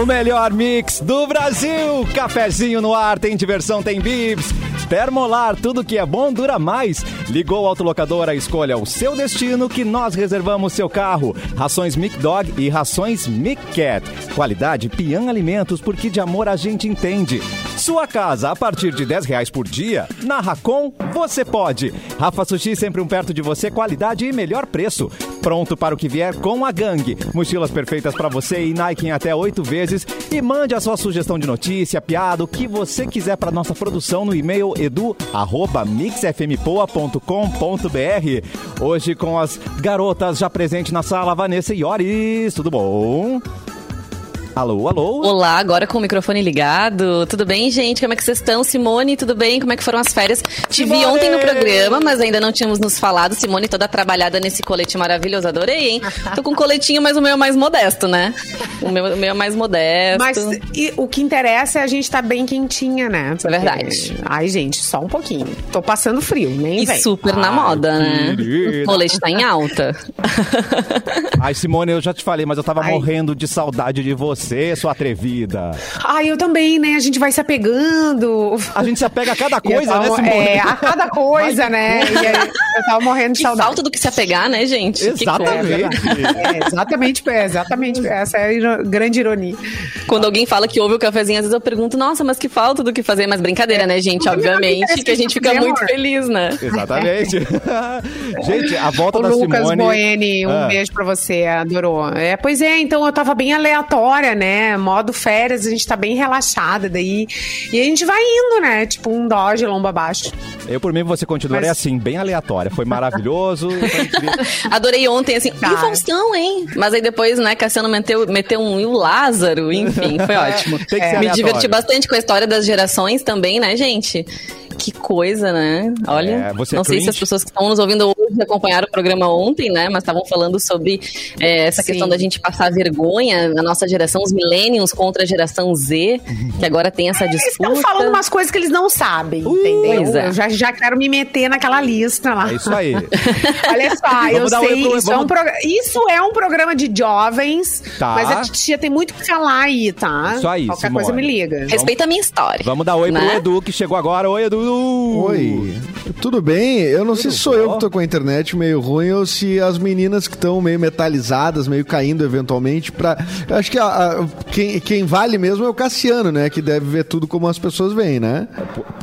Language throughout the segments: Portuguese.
O melhor mix do Brasil. Cafezinho no ar, tem diversão, tem bibs. Termolar, tudo que é bom dura mais. Ligou a autolocadora, escolha o seu destino que nós reservamos seu carro. Rações Mic Dog e rações Mic Cat. Qualidade Pian Alimentos, porque de amor a gente entende. Sua casa a partir de 10 reais por dia. Na Racon, você pode. Rafa Sushi sempre um perto de você, qualidade e melhor preço. Pronto para o que vier com a gangue. Mochilas perfeitas para você e Nike em até oito vezes. E mande a sua sugestão de notícia, piada, o que você quiser para nossa produção no e-mail edu@mixfmpoa.com.br. Hoje com as garotas já presentes na sala, Vanessa e Oris. Tudo bom? Alô, alô. Olá, agora com o microfone ligado. Tudo bem, gente? Como é que vocês estão? Simone, tudo bem? Como é que foram as férias? Te vi ontem no programa, mas ainda não tínhamos nos falado. Simone toda trabalhada nesse colete maravilhoso. Adorei, hein? Tô com um coletinho, mas o meu é mais modesto, né? O meu, o meu é mais modesto. Mas e, o que interessa é a gente estar tá bem quentinha, né? Porque... É verdade. Ai, gente, só um pouquinho. Tô passando frio, nem E vem. super na Ai, moda, né? querida. O colete tá em alta. Ai, Simone, eu já te falei, mas eu tava Ai. morrendo de saudade de você, sua atrevida. Ai, eu também, né? A gente vai se apegando. A gente se apega a cada coisa, tava- né, Simone? É, a cada coisa, né? E aí, eu tava morrendo de Que saudade. falta do que se apegar, né, gente? Exatamente. É, exatamente, é, exatamente. Essa é a grande ironia. Quando alguém fala que ouve o cafezinho, às vezes eu pergunto, nossa, mas que falta do que fazer. Mas brincadeira, né, gente? Obviamente que a gente fica muito feliz, né? Exatamente. gente, a volta O da Lucas Simone... Boeni, um Ah. beijo pra você, adorou. É, pois é, então eu tava bem aleatória, né? Modo férias, a gente tá bem relaxada daí. E a gente vai indo, né? Tipo um Dodge lomba abaixo. Eu, por mim, você continuaria Mas- assim, bem aleatória. Foi maravilhoso. foi. Adorei ontem, assim, Tá. e Faustão, hein? Mas aí depois, né, Cassiano meteu, meteu um e o Lázaro, enfim, foi ótimo. Tem que ser Me diverti bastante com a história das gerações também, né, gente? Que coisa, né? Olha, É, você é não sei se as pessoas que estão nos ouvindo hoje acompanharam o programa ontem, né? Mas estavam falando sobre é, essa Sim. questão da gente passar vergonha na nossa geração, os millennials contra a geração Z, que agora tem essa Eles disputa. estão falando umas coisas que eles não sabem, entendeu? Pois é. Eu já, já quero me meter naquela lista lá. É isso aí. Olha só, eu sei, pro- isso, é vamos- um programa, isso é um programa de jovens, Tá. mas a titia tem muito que falar aí, tá? Isso aí, Qualquer Simone. coisa me liga. Respeita a minha história. Vamos dar oi pro né? Edu, que chegou agora. Oi, Edu! Oi, tudo bem? Eu não sei se sou eu que tô com a internet meio ruim ou se as meninas que estão meio metalizadas, meio caindo eventualmente pra... Eu acho que a- a- quem, quem vale mesmo é o Cassiano, né? Que deve ver tudo como as pessoas veem, né?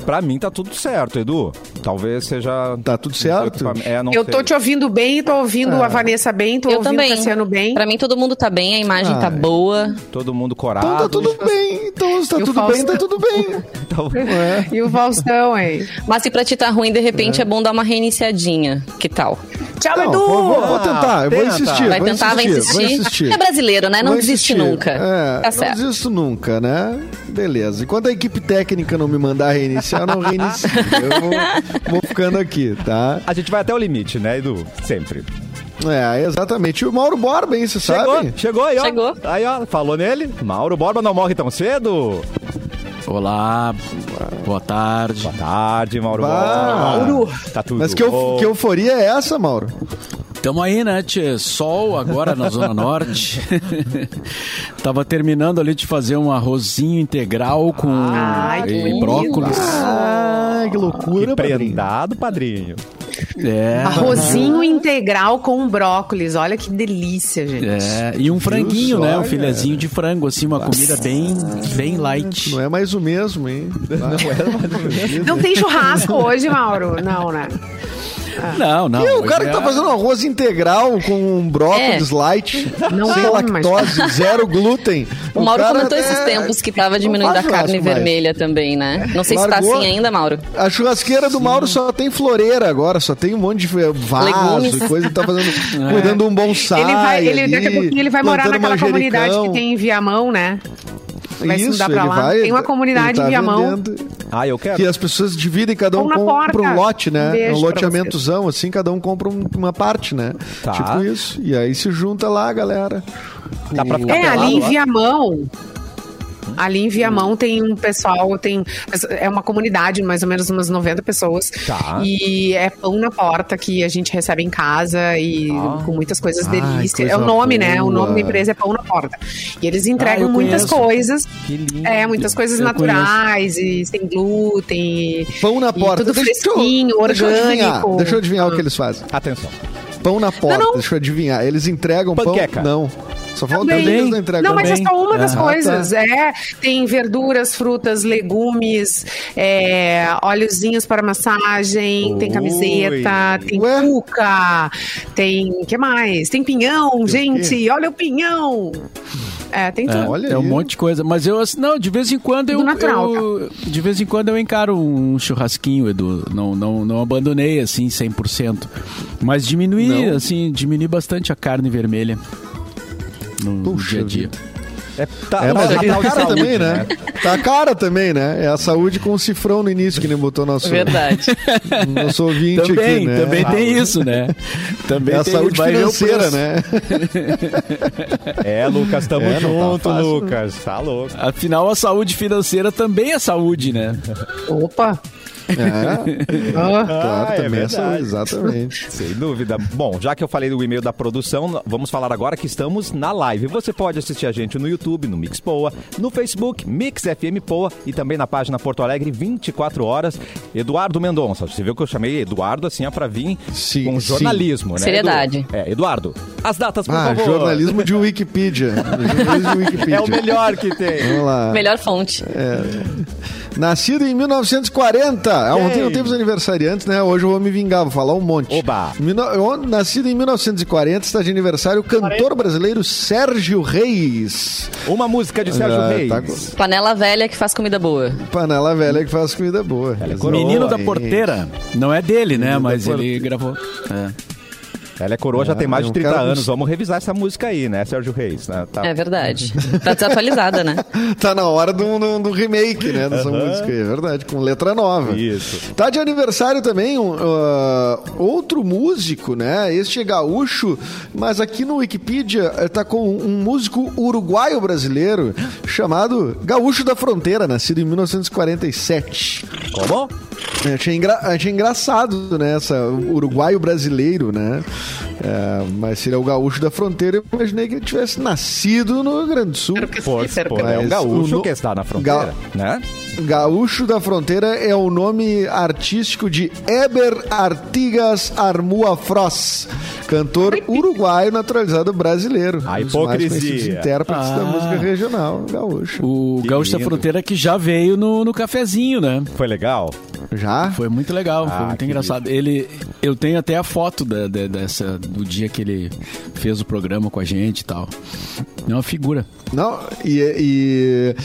Pra mim tá tudo certo, Edu. Talvez seja... Tá tudo certo? É, não Eu sei. tô te ouvindo bem, tô ouvindo É. a Vanessa bem, tô Eu ouvindo também. o Cassiano bem. Pra mim, todo mundo tá bem, a imagem tá Ai. boa. Todo mundo corado. Então tá tudo bem. Então se tá tudo bem, tá tudo bem. Então- É. E o Faustão, hein? Mas se pra ti tá ruim, de repente é, bom dar uma reiniciadinha. Que tal? Tchau, Não, Edu! vou, vou- vou tentar, eu vou tenta. insistir. Vai tentar, vai insistir. Vou insistir. É brasileiro, né? Não Vou desiste insistir. nunca. É, tá não certo. desisto nunca, né? Beleza. Enquanto a equipe técnica não me mandar reiniciar, eu não reinicio. Eu vou, vou ficando aqui, tá? A gente vai até o limite, né, Edu? Sempre. É, exatamente. E o Mauro Borba, hein, você Chegou, sabe? chegou aí, ó. Chegou. Aí, ó, falou nele. Mauro Borba não morre tão cedo. Olá, boa tarde. Boa tarde, Mauro Bah. Borba. Mauro. Tá tudo Mas que, eu, que euforia é essa, Mauro? Tamo aí, né, tchê? Sol agora na Zona Norte. Tava terminando ali de fazer um arrozinho integral com Ai, e brócolis. Ah, que loucura, padrinho. prendado, padrinho. É. Arrozinho integral com brócolis. Olha que delícia, gente. É, e um franguinho, né? Um filezinho de frango, assim, uma comida bem, bem light. Não é mais o mesmo, hein? Não tem churrasco hoje, Mauro? Não, né? Não, não. E o cara que é- tá fazendo arroz integral com um brócolis light, Não sem lactose, zero glúten. O Mauro cara comentou é- esses tempos que tava diminuindo a carne mais. vermelha também, né? Não sei se tá Largou. assim ainda, Mauro. A churrasqueira do Mauro só tem floreira agora, só tem um monte de vaso Legumes. e coisa. Tá fazendo, cuidando de um bonsai. Ele vai, ele, ali, daqui a pouquinho ele vai morar naquela manjericão. comunidade que tem em Viamão, né? Vai se mudar pra ele lá. vai- Tem uma comunidade ele tá em Viamão. vendendo. Ah, eu quero. Que as pessoas dividem, cada um na compra porta. um lote, Um né? um pra loteamentozão, assim, cada um compra um- uma parte, né? Tá. Tipo isso. E aí se junta lá, galera. Dá pra ficar É, pelado ali em lá? Viamão. Ali em Viamão tem um pessoal, tem é uma comunidade, mais ou menos umas 90 pessoas. Tá. E é pão na porta que a gente recebe em casa e Ah. com muitas coisas delícias. É coisa o nome, né? O nome boa. da empresa é Pão na Porta. E eles Ah, entregam eu muitas conheço. coisas. Que lindo. É, muitas coisas Eu naturais e sem glúten. Pão na e porta. tudo Deixa eu- fresquinho, deixa eu adivinhar, orgânico. Deixa eu adivinhar o que eles fazem. Atenção. Pão na porta, não. deixa eu adivinhar. Eles entregam Panqueca. pão? Não. Só falta Também. eles não entregam Não, mas é só uma das Ah, coisas. É, tem verduras, frutas, legumes, é, óleozinhos para massagem, tem camiseta, tem Ué? cuca, tem. O que mais? Tem pinhão, gente! Olha o pinhão! É, tem tudo. É, Olha é um monte de coisa. Mas eu, assim, não, de vez em quando eu, natural, eu- De vez em quando eu encaro um churrasquinho, Edu. Não, não, não abandonei, assim, 100%. Mas diminui, Não? assim, diminui bastante a carne vermelha. No Puxa dia a dia. vida. É, tá, É, mas é tá que tá cara saúde, também, né? Tá cara também, né? É a saúde com o cifrão no início que nem botou nosso, Verdade. nosso ouvinte Também, aqui, né? também tem isso, né? Também É a tem saúde isso. Financeira, né? É, Lucas, tamo É, tá junto, fácil. Lucas. Tá louco. Afinal, a saúde financeira também é saúde, né? Opa! É, Ah, claro, é também é saúde, exatamente. Sem dúvida. Bom, já que eu falei do e-mail da produção, vamos falar agora que estamos na live. Você pode assistir a gente no YouTube, no Mix Poa, no Facebook, Mix FM Poa e também na página Porto Alegre 24 horas. Eduardo Mendonça. Você viu que eu chamei Eduardo assim, ó, pra vir Sim, com sim. jornalismo, né? Seriedade. Edu? É, Eduardo, as datas, por Ah, favor. jornalismo de Wikipedia. Jornalismo de Wikipedia. É o melhor que tem. Vamos lá. Melhor fonte. Nascido em 1940. Ah, Ontem não teve os aniversariantes, né? Hoje eu vou me vingar, vou falar um monte. Oba. Nascido em 1940, está de aniversário o cantor brasileiro Sérgio Reis. Uma música de Sérgio Ah, Reis. tá Panela velha que faz comida boa. Panela velha que faz comida boa. É Menino da? Porteira. Não é dele, né? Menino Mas ele gravou. É. Ela é coroa, já É, tem mais é de um 30 cara com- anos. Vamos revisar essa música aí, né, Sérgio Reis? né? Tá- É verdade. Tá desatualizada, né? Tá na hora do, do- do remake, né? Dessa música aí, é verdade, com letra nova. Isso. Tá de aniversário também um, ah, outro músico, né? Este é gaúcho, mas aqui no Wikipedia eh, tá com um músico uruguaio brasileiro chamado Gaúcho da Fronteira, nascido em 1947. Como? Achei, engra- achei engraçado, né? Essa, uruguaio brasileiro, né? É, mas se ele é o gaúcho da fronteira, eu imaginei que ele tivesse nascido no Rio Grande do Sul. Por, por, é um Mas gaúcho o no- que está na fronteira, Ga- né? Gaúcho da Fronteira é o nome artístico de Eber Artigas Armua Frost, cantor uruguaio naturalizado brasileiro. A Um hipocrisia. Conhecidos intérpretes da Ah. música regional gaúcha. O Que Gaúcho da lindo. Fronteira que já veio no, no cafezinho, né? Foi legal? Já? Foi muito legal, foi Ah, muito que engraçado. Ele, eu tenho até a foto da- da- dessa, do dia que ele fez o programa com a gente e tal. É uma figura. Não, e, e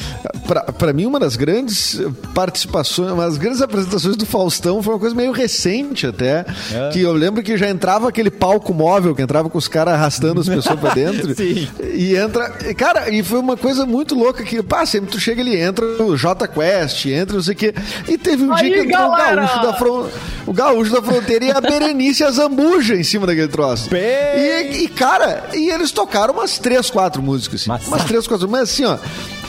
pra, pra mim uma das grandes participações, uma das grandes apresentações do Faustão foi uma coisa meio recente até, É. que eu lembro que já entrava aquele palco móvel que entrava com os caras arrastando as pessoas pra dentro. Sim. E entra, e, cara, e foi uma coisa muito louca que, pá, sempre tu chega ali, entra o J Quest, entra não sei o quê, e teve um dia que entrou o gaúcho da fron, o gaúcho da fronteira e a Berenice Azambuja em cima daquele troço. Bem- E, e, cara, e eles tocaram umas três, quatro músicas, assim. Mas- umas três, quatro, mas assim, ó,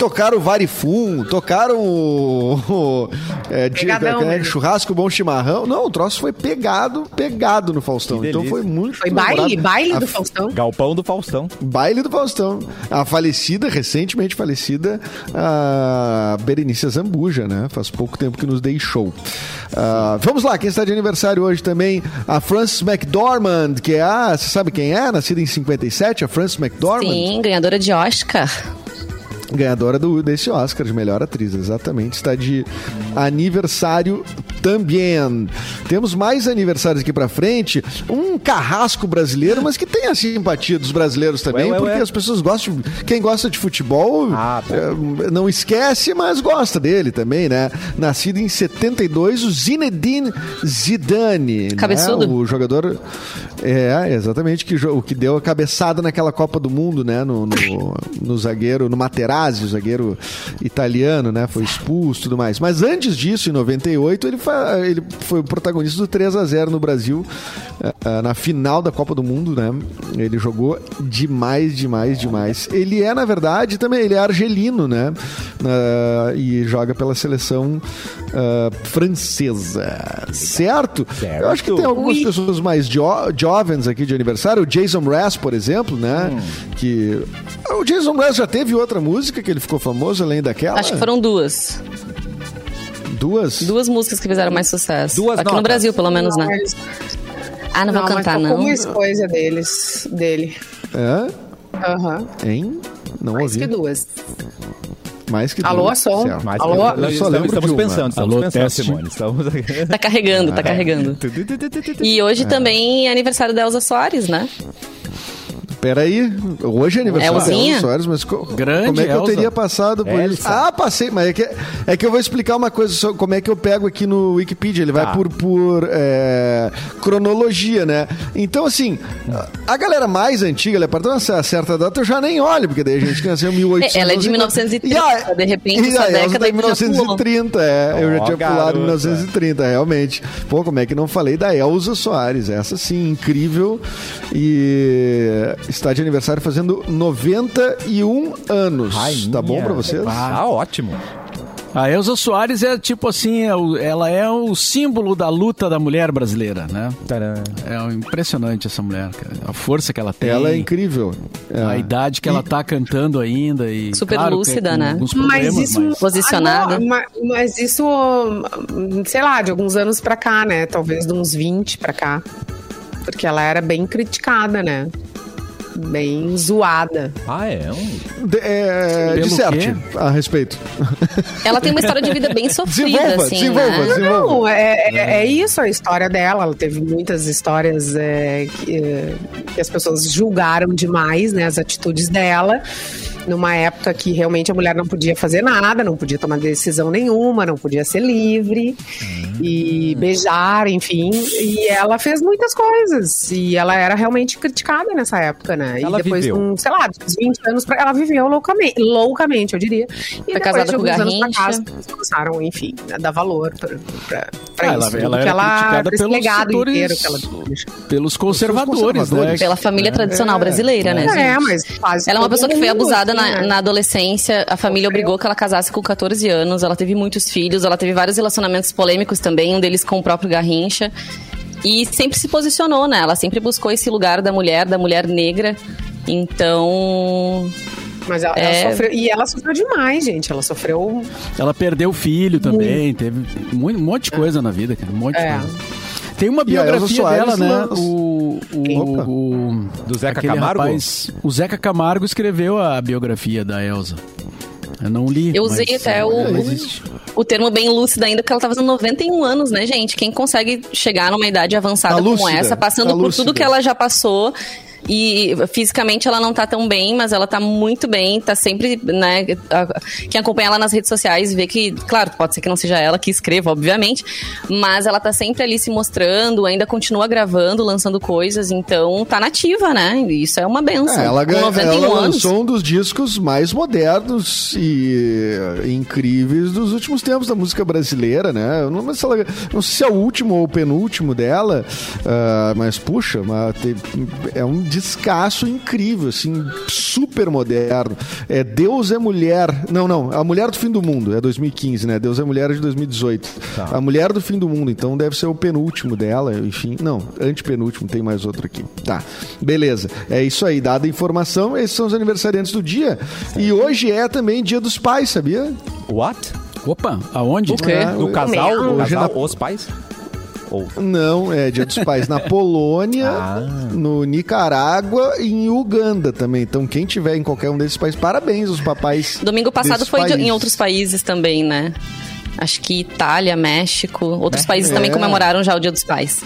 tocaram o Varifum, tocaram o, o é, de- Pegadão, é, né? churrasco bom chimarrão. Não, o troço foi pegado, pegado no Faustão. Então foi muito Foi baile, baile A do Faustão. Galpão do Faustão. Baile do Faustão. A falecida, recentemente falecida, a Berenice Zambuja, né? Faz pouco tempo que nos deixou. Ah, vamos lá, quem está de aniversário hoje também? A Frances McDormand, que é a. Você sabe quem é? Nascida em 57, a Frances McDormand. Sim, ganhadora de Oscar. Ganhadora do, desse Oscar de melhor atriz, exatamente. Está de aniversário também. Temos mais aniversários aqui pra frente. Um carrasco brasileiro, mas que tem a simpatia dos brasileiros também, Ué, ué, porque ué. as pessoas gostam. de- Quem gosta de futebol Ah, eh, não esquece, mas gosta dele também, né? Nascido em 72, o Zinedine Zidane. né? Cabeçudo. O jogador. É, exatamente, que, o que deu a cabeçada naquela Copa do Mundo, né? No, no, no zagueiro, no Materazzi, o zagueiro italiano, né? Foi expulso e tudo mais. Mas antes disso, em 98, ele, ele foi o protagonista do 3 a 0 no Brasil uh, na final da Copa do Mundo, né? Ele jogou demais, demais, demais. Ele é, na verdade, também, ele é argelino, né? Uh, e joga pela seleção francesa. Certo? certo? Eu acho que tem algumas Ui. pessoas mais jo jovens aqui de aniversário. O Jason Mraz, por exemplo, né? Hum. Que. O Jason Mraz já teve outra música que ele ficou famoso além daquela? Acho que foram duas. Duas? Duas músicas que fizeram mais sucesso. Duas Aqui notas. no Brasil, pelo menos, né? Ah, não, não vou cantar, não. mais coisa deles, dele. É? Aham. Uhum. Hein? Não mais ouvi. que duas. Mais que Alô, som. Alô, eu só lembro estamos pensando, estamos Alô, pensando, teste. Simone. Estamos... Tá carregando, tá carregando. E hoje também é aniversário da Elza Soares, né? Peraí, hoje é aniversário Elzinha? Elza Soares, mas co Grande como é que Elza. eu teria passado por Elsa. isso? Ah, passei, mas é que, é que eu vou explicar uma coisa, só, como é que eu pego aqui no Wikipedia, ele vai ah. por, por é, cronologia, né? Então, assim, a galera mais antiga, ela partir uma certa data, eu já nem olho, porque daí a gente nasceu em 1800. Ela é de 1930, a, de repente, e a década tá em 1930, é, eu já tinha pulado em 1930, realmente. Pô, como é que não falei da Elza Soares? Essa sim, incrível e está de aniversário fazendo 91 anos. Rainha. Tá bom pra vocês? Tá ótimo. A Elza Soares é tipo assim, é ela é o símbolo da luta da mulher brasileira, né? Tcharam. É impressionante essa mulher, cara. A força que ela tem. Ela é incrível. É. A idade que e... ela tá cantando ainda e super claro, lúcida, né? Mas isso mas... posicionada. Ah, mas, mas, isso, sei lá, de alguns anos pra cá, né? Talvez de uns 20 pra cá. Porque ela era bem criticada, né? Bem zoada. Ah, é? Um... De, é disserte a respeito. Ela tem uma história de vida bem sofrida, desenvolva, assim, desenvolva, né? Desenvolva. Não, é, é, é, isso a história dela. Ela teve muitas histórias é, que, é, que as pessoas julgaram demais, né? As atitudes dela numa época que realmente a mulher não podia fazer nada, não podia tomar decisão nenhuma, não podia ser livre hum. e beijar, enfim. E ela fez muitas coisas. E ela era realmente criticada nessa época, né? Ela e depois, viveu. um, sei lá, uns 20 anos, pra, ela viveu loucamente, loucamente, eu diria. E Foi casada com Garrincha. Casa, começaram, enfim, a dar valor pra, pra, pra ah, isso. Ela, ela era ela, criticada pelos legado setores, inteiro que ela pelos conservadores, né? Pela família é. tradicional brasileira, né? É, mas quase Ela é uma pessoa que foi abusada na, né? na, adolescência, a família obrigou que ela casasse com 14 anos, ela teve muitos filhos, ela teve vários relacionamentos polêmicos também, um deles com o próprio Garrincha. E sempre se posicionou, né? Ela sempre buscou esse lugar da mulher, da mulher negra. Então, mas ela, é... ela, sofreu. E ela sofreu demais, gente. Ela sofreu. Ela perdeu o filho também. Muito. Teve um monte de coisa na vida, cara. Um monte de é. coisa. Tem uma biografia dela, né? O, o, o, do Zeca Camargo. Rapaz, o Zeca Camargo escreveu a biografia da Elsa. Eu não li. Eu usei até é, o, o termo bem lúcida ainda, porque ela tá fazendo 91 anos, né, gente? Quem consegue chegar numa idade avançada tá como essa, passando tá por lúcida. tudo que ela já passou e fisicamente ela não tá tão bem, mas ela tá muito bem, tá sempre, né? Quem acompanha ela nas redes sociais vê que, claro, pode ser que não seja ela que escreva, obviamente, mas ela tá sempre ali se mostrando, ainda continua gravando, lançando coisas, então tá nativa, né? Isso é uma benção. É, ela, ela lançou um dos discos mais modernos e incríveis dos últimos tempos da música brasileira, né? Eu não, sei se ela, não sei se é o último ou o penúltimo dela, uh, mas puxa, mas é um descasso incrível, assim, super moderno. É Deus é Mulher. Não, não, A Mulher do Fim do Mundo, é 2015, né? Deus é Mulher é de 2018. Tá. A Mulher do Fim do Mundo, então deve ser o penúltimo dela, enfim. Não, antepenúltimo, tem mais outro aqui. Tá, beleza. É isso aí, dada a informação, esses são os aniversariantes do dia. E hoje é também Dia dos Pais, sabia? What? Opa, aonde? O quê? É, no casal? No casal, os pais? Ou... Não, é Dia dos Pais na Polônia, ah. no Nicarágua e em Uganda também. Então, quem tiver em qualquer um desses países, parabéns os papais. Domingo passado foi países. em outros países também, né? Acho que Itália, México, outros é. países também é. comemoraram já o Dia dos Pais.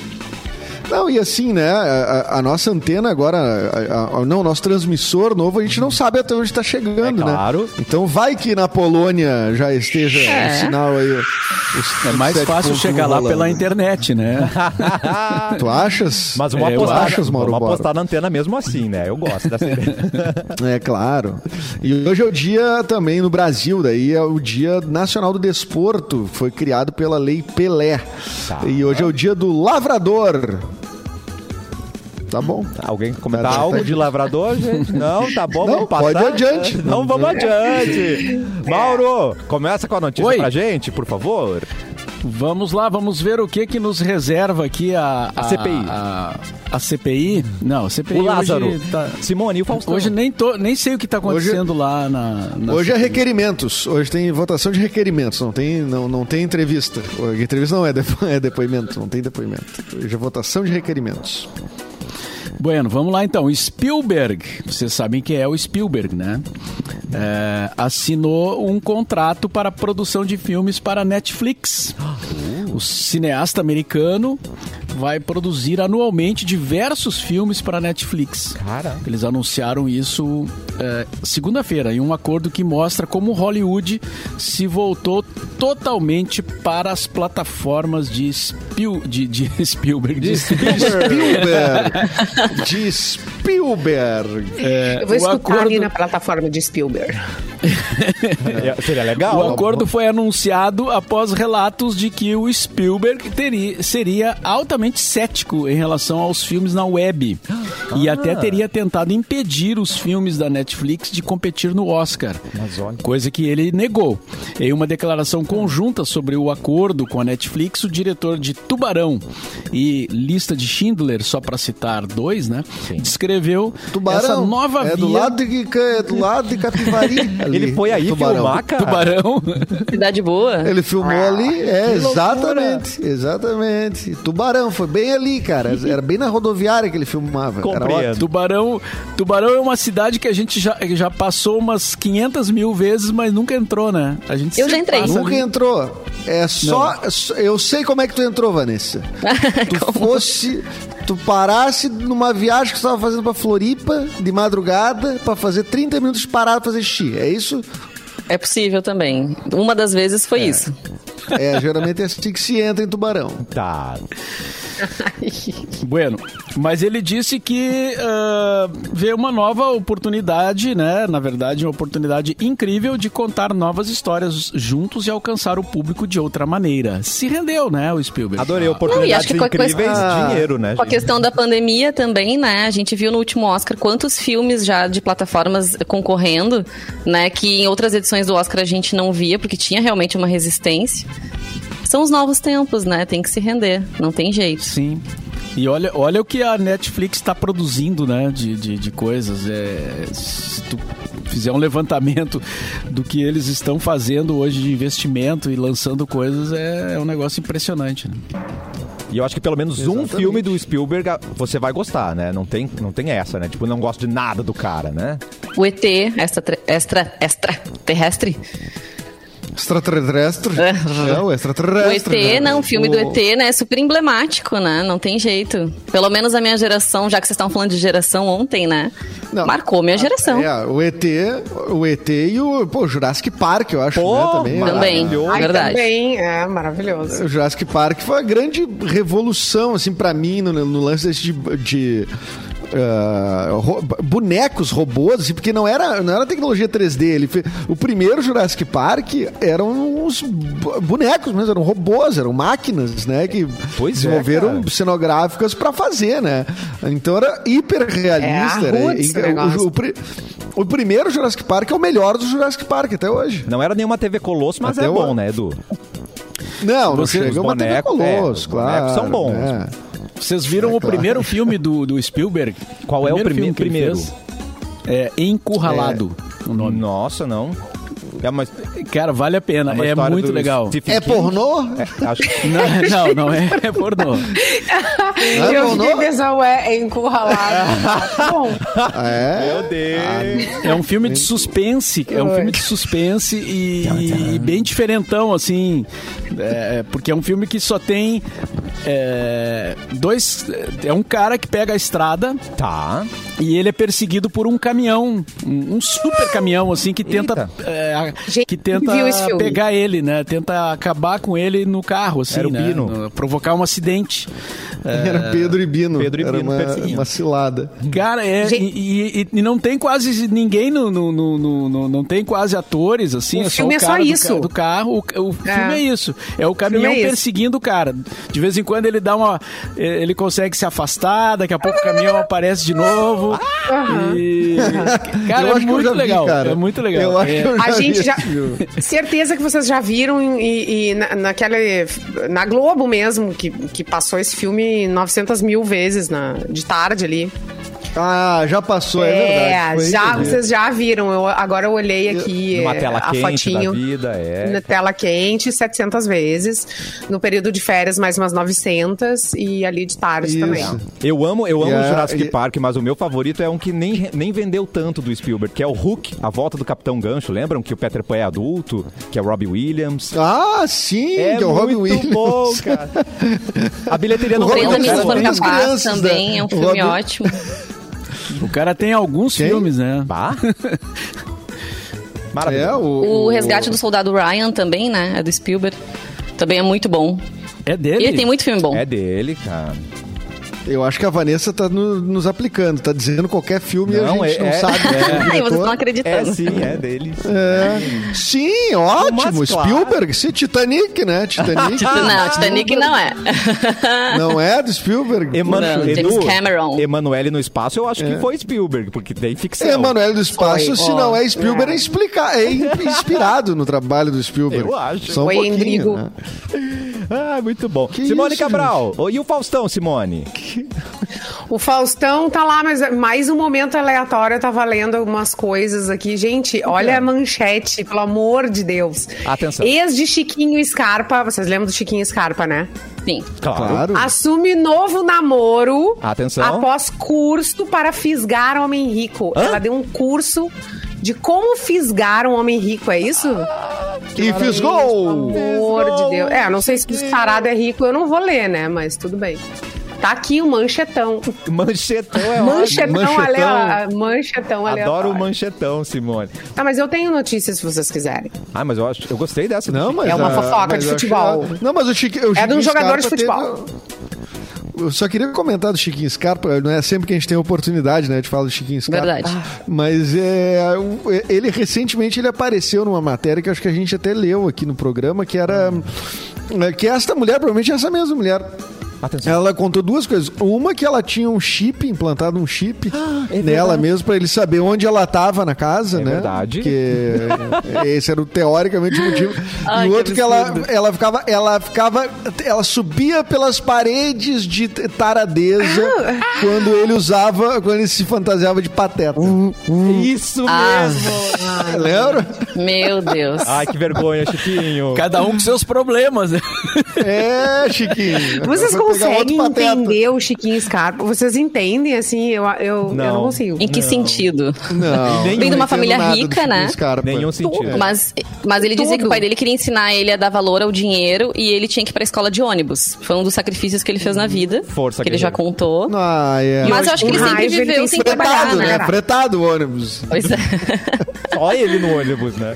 Não, e assim, né? A, a nossa antena agora, a, a, não, nosso transmissor novo, a gente não sabe até onde está chegando, é claro. né? Então vai que na Polônia já esteja é. o sinal aí. Os, é mais fácil chegar lá pela internet, né? tu achas? Mas vamos, é, apostar, achas, Mauro vamos apostar na antena mesmo assim, né? Eu gosto dessa ideia. é claro. E hoje é o dia também no Brasil, daí é o Dia Nacional do Desporto, foi criado pela Lei Pelé. Tá. E hoje é o dia do lavrador. Tá bom. Alguém comentar Tá, tá, algo tá. de lavrador, gente? Não, tá bom, Não, vamos passar. pode ir adiante. Não, vamos adiante. Mauro, começa com a notícia Oi. pra gente, por favor. Vamos lá, vamos ver o que que nos reserva aqui a... A CPI. A, a CPI? Não, a CPI O Lázaro. hoje tá- Simone e o Faustão. Hoje nem, tô, nem sei o que está acontecendo lá na, na Hoje é CPI. requerimentos. Hoje tem votação de requerimentos. Não tem, não, não tem entrevista. Hoje, Entrevista não é, depo- é depoimento. Não tem depoimento. Hoje é votação de requerimentos. Bueno, vamos lá então. Spielberg, vocês sabem que é o Spielberg, né? É, assinou um contrato para produção de filmes para Netflix. O cineasta americano vai produzir anualmente diversos filmes para Netflix. Cara. Eles anunciaram isso é, segunda-feira em um acordo que mostra como Hollywood se voltou totalmente para as plataformas de, Spiel, de, de Spielberg. De Spielberg. De Spielberg. É, Eu vou o escutar acordo- ali na plataforma de Spielberg. É, Seria legal? O acordo foi anunciado após relatos de que o Spielberg teria, seria altamente cético em relação aos filmes na web e até teria tentado impedir os filmes da Netflix de competir no Oscar, Mas olha. coisa que ele negou. Em uma declaração conjunta sobre o acordo com a Netflix, o diretor de Tubarão e Lista de Schindler, só para citar dois, né, descreveu Tubarão. essa nova é via do lado de, é do lado de Capivari. ali, Ele foi aí Tubarão. filmar, cara? Tubarão. Cidade boa. Ele filmou Ah, ali, é, exatamente, exatamente. Tubarão, foi bem ali, cara. Era bem na rodoviária que ele filmava. Era Compreendo. Tubarão, Tubarão é uma cidade que a gente já, já passou umas 500 mil vezes, mas nunca entrou, né? A gente Eu já entrei. Nunca ali. entrou. É só. Eu sei como é que tu entrou, Vanessa. Tu fosse. Tu parasse numa viagem que você estava fazendo pra Floripa de madrugada pra fazer 30 minutos parado pra fazer xixi. É isso? É possível também. Uma das vezes foi isso. É, geralmente é assim que se entra em tubarão. Tá. Bueno, mas ele disse que ah, vê uma nova oportunidade, né? Na verdade, uma oportunidade incrível de contar novas histórias juntos e alcançar o público de outra maneira. Se rendeu, né, o Spielberg? Adorei Não, e oportunidades acho que com a incríveis, questão- dinheiro, né? Com a questão da pandemia também, né? A gente viu no último Oscar quantos filmes já de plataformas concorrendo, né? Que em outras edições do Oscar a gente não via, porque tinha realmente uma resistência. São os novos tempos, né? Tem que se render, não tem jeito. Sim. E olha, olha o que a Netflix está produzindo, né? De, de, de coisas. É, se tu fizer um levantamento do que eles estão fazendo hoje de investimento e lançando coisas, é, é um negócio impressionante. Né? E eu acho que pelo menos um Exatamente. filme do Spielberg ah, você vai gostar, né? Não tem, não tem essa, né? Tipo, não gosto de nada do cara, né? O ET, extra, extra, extra terrestre. Extraterrestre. É. É, o O extraterrestre. ET, né? não, o filme do O- ET, né? É super emblemático, né? Não tem jeito. Pelo menos a minha geração, já que vocês estão falando de geração ontem, né? Não. Marcou minha geração. É, o ET, o ET e o pô, Jurassic Park, eu acho, Pô, né, também. Também. Ai, Verdade. também, é maravilhoso. O Jurassic Park foi a grande revolução, assim, pra mim, no, no lance desse de... de, ah, ro- bonecos, robôs, assim, porque não era, não era tecnologia 3D. Ele fe- o primeiro Jurassic Park eram uns bonecos, mas eram robôs, eram máquinas, né? Que Pois é, desenvolveram cara. cenográficas pra fazer, né? Então era hiper realista. É, a era- negócio. o, o o primeiro Jurassic Park é o melhor do Jurassic Park até hoje. Não era nenhuma TV Colosso, mas Até é o- bom, né, Edu? Não, não chega uma TV bonecos, Colosso, é, os claro. bonecos são bons. né? Vocês viram É o claro. primeiro filme do, do Spielberg? Qual é o primeiro? fez? É Encurralado, o nome. Nossa, não. É uma, Cara, vale a pena. É história muito legal. Stephen É King. pornô? É, acho que- Não, não, não é, é pornô. Não é eu pornô? fiquei pensando, é encurralado. É. Meu Deus. É um filme de suspense, é um filme de suspense e, e bem diferentão, assim, é, porque é um filme que só tem é, dois, é um cara que pega a estrada Tá. e ele é perseguido por um caminhão, um, um super caminhão, assim, que tenta, é, a- Gente, que tenta pegar ele, né, tenta acabar com ele no carro, assim, Era o né, Bino. no- provocar um acidente. Era Pedro e Bino. Pedro e Era Bino uma, perseguindo. uma cilada. Cara, é, Gente- e, e- e não tem quase ninguém no, no, no- no- no- não tem quase atores, assim, O é só filme o é só do isso. ca- do, carro. O, o filme é isso. É o caminhão filme é perseguindo o cara. De vez em quando ele dá uma. eh, Ele consegue se afastar, daqui a pouco o caminhão aparece de novo. E, cara, Eu é muito vi, legal. cara. É muito legal. Eu acho É. que eu A gente já. Certeza que vocês já viram e, e na, naquela. Na Globo mesmo, que, que passou esse filme 900 mil vezes na, de tarde ali. Ah, já passou, é, verdade. Foi já, vocês já viram. Eu, agora eu olhei aqui Numa é, tela a quente fotinho. da vida, é. Na tela quente, 700 vezes. No período de férias, mais umas 900. E ali de tarde Isso. também. Eu amo, eu amo a- Jurassic e- Park, mas o meu favorito é um que nem, nem vendeu tanto do Spielberg, que é o Hulk, A Volta do Capitão Gancho. Lembram que o Peter Pan é adulto, que é o Robbie Williams? Ah, sim, É que é o Robin muito Williams. bom, cara. A bilheteria não O Robin vendeu Três Williams Capazes crianças, também, né? é um filme Robin- ótimo. O cara tem alguns Quem? filmes, né? Bah. É, Maravilhoso. o, O Resgate do Soldado Ryan também, né? É do Spielberg. Também é muito bom. É dele? E ele tem muito filme bom. É dele, cara. Eu acho que a Vanessa tá no- nos aplicando, tá dizendo qualquer filme e a Não, gente é- não é- sabe. é. Ai, vocês estão É acreditando. sim, é dele. É. Sim, ótimo. Mas claro. Spielberg, sim, Titanic, né? Titanic. Não, Titanic não é. Não é do Spielberg? Emanu Não, James Cameron. Emanuele no espaço, eu acho que foi Spielberg, porque tem ficção. Emanuele do Espaço, Foi, se ó. não é Spielberg, é, explicar, é inspirado no trabalho do Spielberg. Eu acho. Só um Endrigo. né? Ah, muito bom. Que Simone isso, Cabral. Ô, E o Faustão, Simone? O Faustão tá lá, mas mais um momento aleatório, eu tava lendo algumas coisas aqui. Gente, olha a manchete, pelo amor de Deus. Atenção. Ex de Chiquinho Scarpa, vocês lembram do Chiquinho Scarpa, né? Sim. Claro. Assume novo namoro Atenção. após curso para fisgar homem rico. Hã? Ela deu um curso de como fisgar um homem rico, é isso? E fisgou! Pelo amor de Deus. É, eu não sei se o sarado é rico, eu não vou ler, né? Mas tudo bem. Tá aqui o manchetão. Manchetão é ótimo. Manchetão, Manchetão. ale- manchetão Adoro o aleatório. manchetão, Simone. Tá, mas eu tenho notícias se vocês quiserem. Ah, mas eu acho, eu gostei dessa. Não, mas É uma a- fofoca mas de acho futebol. que- Não, mas o Chique, o É de um jogador de futebol. teve- Eu só queria comentar do Chiquinho Scarpa, não é sempre que a gente tem oportunidade, né, de falar do Chiquinho Scarpa. Verdade. Mas é, ele recentemente ele apareceu numa matéria que acho que a gente até leu aqui no programa, que era é, que esta mulher, provavelmente essa mesma mulher, Atenção. ela contou duas coisas. Uma que ela tinha um chip, implantado um chip é nela mesmo, pra ele saber onde ela tava na casa, É né? verdade. Porque esse era o, teoricamente o motivo. Ai, e o que outro que ela, absurdo. ela ficava, ela ficava, ela subia pelas paredes de taradeza Ah. quando ele usava, quando ele se fantasiava de pateta. Isso Ah. mesmo. Lembra? Meu Deus. Ai, que vergonha, Chiquinho. Cada um com seus problemas, né? É, Chiquinho. Vocês conseguem entender o Chiquinho Scarpa? Vocês entendem, assim? Eu, eu, eu Não. não consigo. Em que sentido? Não. Vem de uma não família rica, né? Scarpa. Nenhum sentido. Mas, mas ele dizia Tudo. que o pai dele queria ensinar ele a dar valor ao dinheiro e ele tinha que ir pra escola de ônibus. Foi um dos sacrifícios que ele fez na vida. Força, Que ele já contou. Ah, é. Mas eu acho que ele sempre ele viveu tem sem fretado, trabalhar, né? né? Fretado o ônibus. Pois é. Só ele no ônibus, né?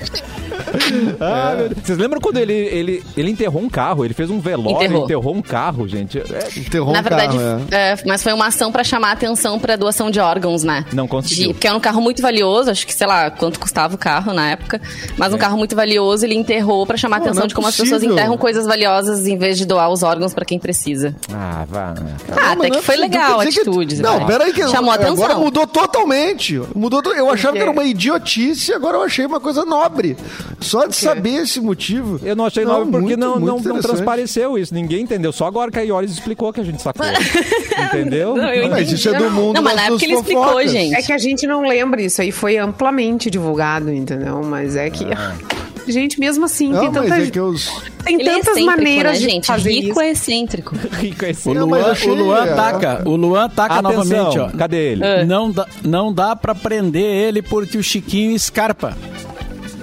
Ah, Deus. Vocês lembram quando ele, ele, ele enterrou um carro? Ele fez um velório, enterrou, Enterrou. um carro, gente. É, Enterrou Na um verdade, carro, é. é, mas foi uma ação pra chamar a atenção pra doação de órgãos, né? Não conseguiu. De- porque era um carro muito valioso, acho que sei lá quanto custava o carro na época, mas um É. carro muito valioso, ele enterrou pra chamar a atenção é de como as pessoas enterram coisas valiosas em vez de doar os órgãos pra quem precisa. Ah, vá. Ah, Não, até que é foi legal a dizer que- atitude. Não, vai. peraí que Chamou a agora atenção. mudou totalmente. Mudou, to- eu achava que era uma idiotice, agora eu achei uma coisa nobre. Só de saber esse motivo. Eu não achei novo porque muito, não, muito não, não transpareceu isso. Ninguém entendeu. Só agora que a Iores explicou que a gente sacou. Entendeu? Não, eu Mas isso é do mundo Não, mas na época ele explicou, fofocas. gente. É que a gente não lembra isso aí, foi amplamente divulgado, entendeu? Mas é que. Gente, mesmo assim, Não, tem, tanta, é que os... tem Ele é tantas excêntrico, maneiras né, de gente? fazer Rico isso. é excêntrico. Rico é esse. O Não, Luan, o Luan é. ataca. O Luan ataca Atenção, novamente, ó. cadê ele? É. Não dá, não dá pra prender ele porque o Chiquinho escarpa.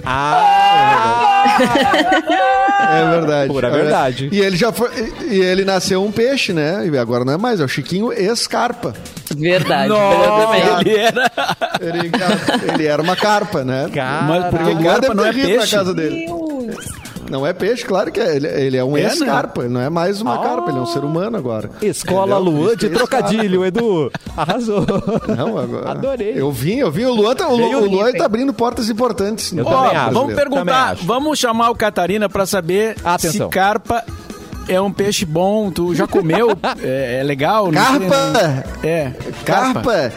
Ah, É verdade. Pura É verdade. E ele já foi. E ele nasceu um peixe, né? E agora não é mais, é o Chiquinho Escarpa. Verdade. Nossa, ele era. Ele, ele era uma carpa, né? cara. Mas porque Porque carpa não ter é rido na peixe. casa dele. Não é peixe, claro que é. Ele, ele é um É, ex-carpa, ele não é mais uma Ah. carpa, ele é um ser humano agora. Escola Entendeu? Luan de Isso, trocadilho, Edu. Arrasou. Não, agora. Adorei. Eu vim, eu vim. O Luan tá, o, o Luan tá abrindo portas importantes. Eu Ó, vamos perguntar, vamos chamar o Catarina pra saber Atenção. se carpa é um peixe bom. Tu já comeu? é, é legal? Não Carpa! né? É, carpa. Carpa.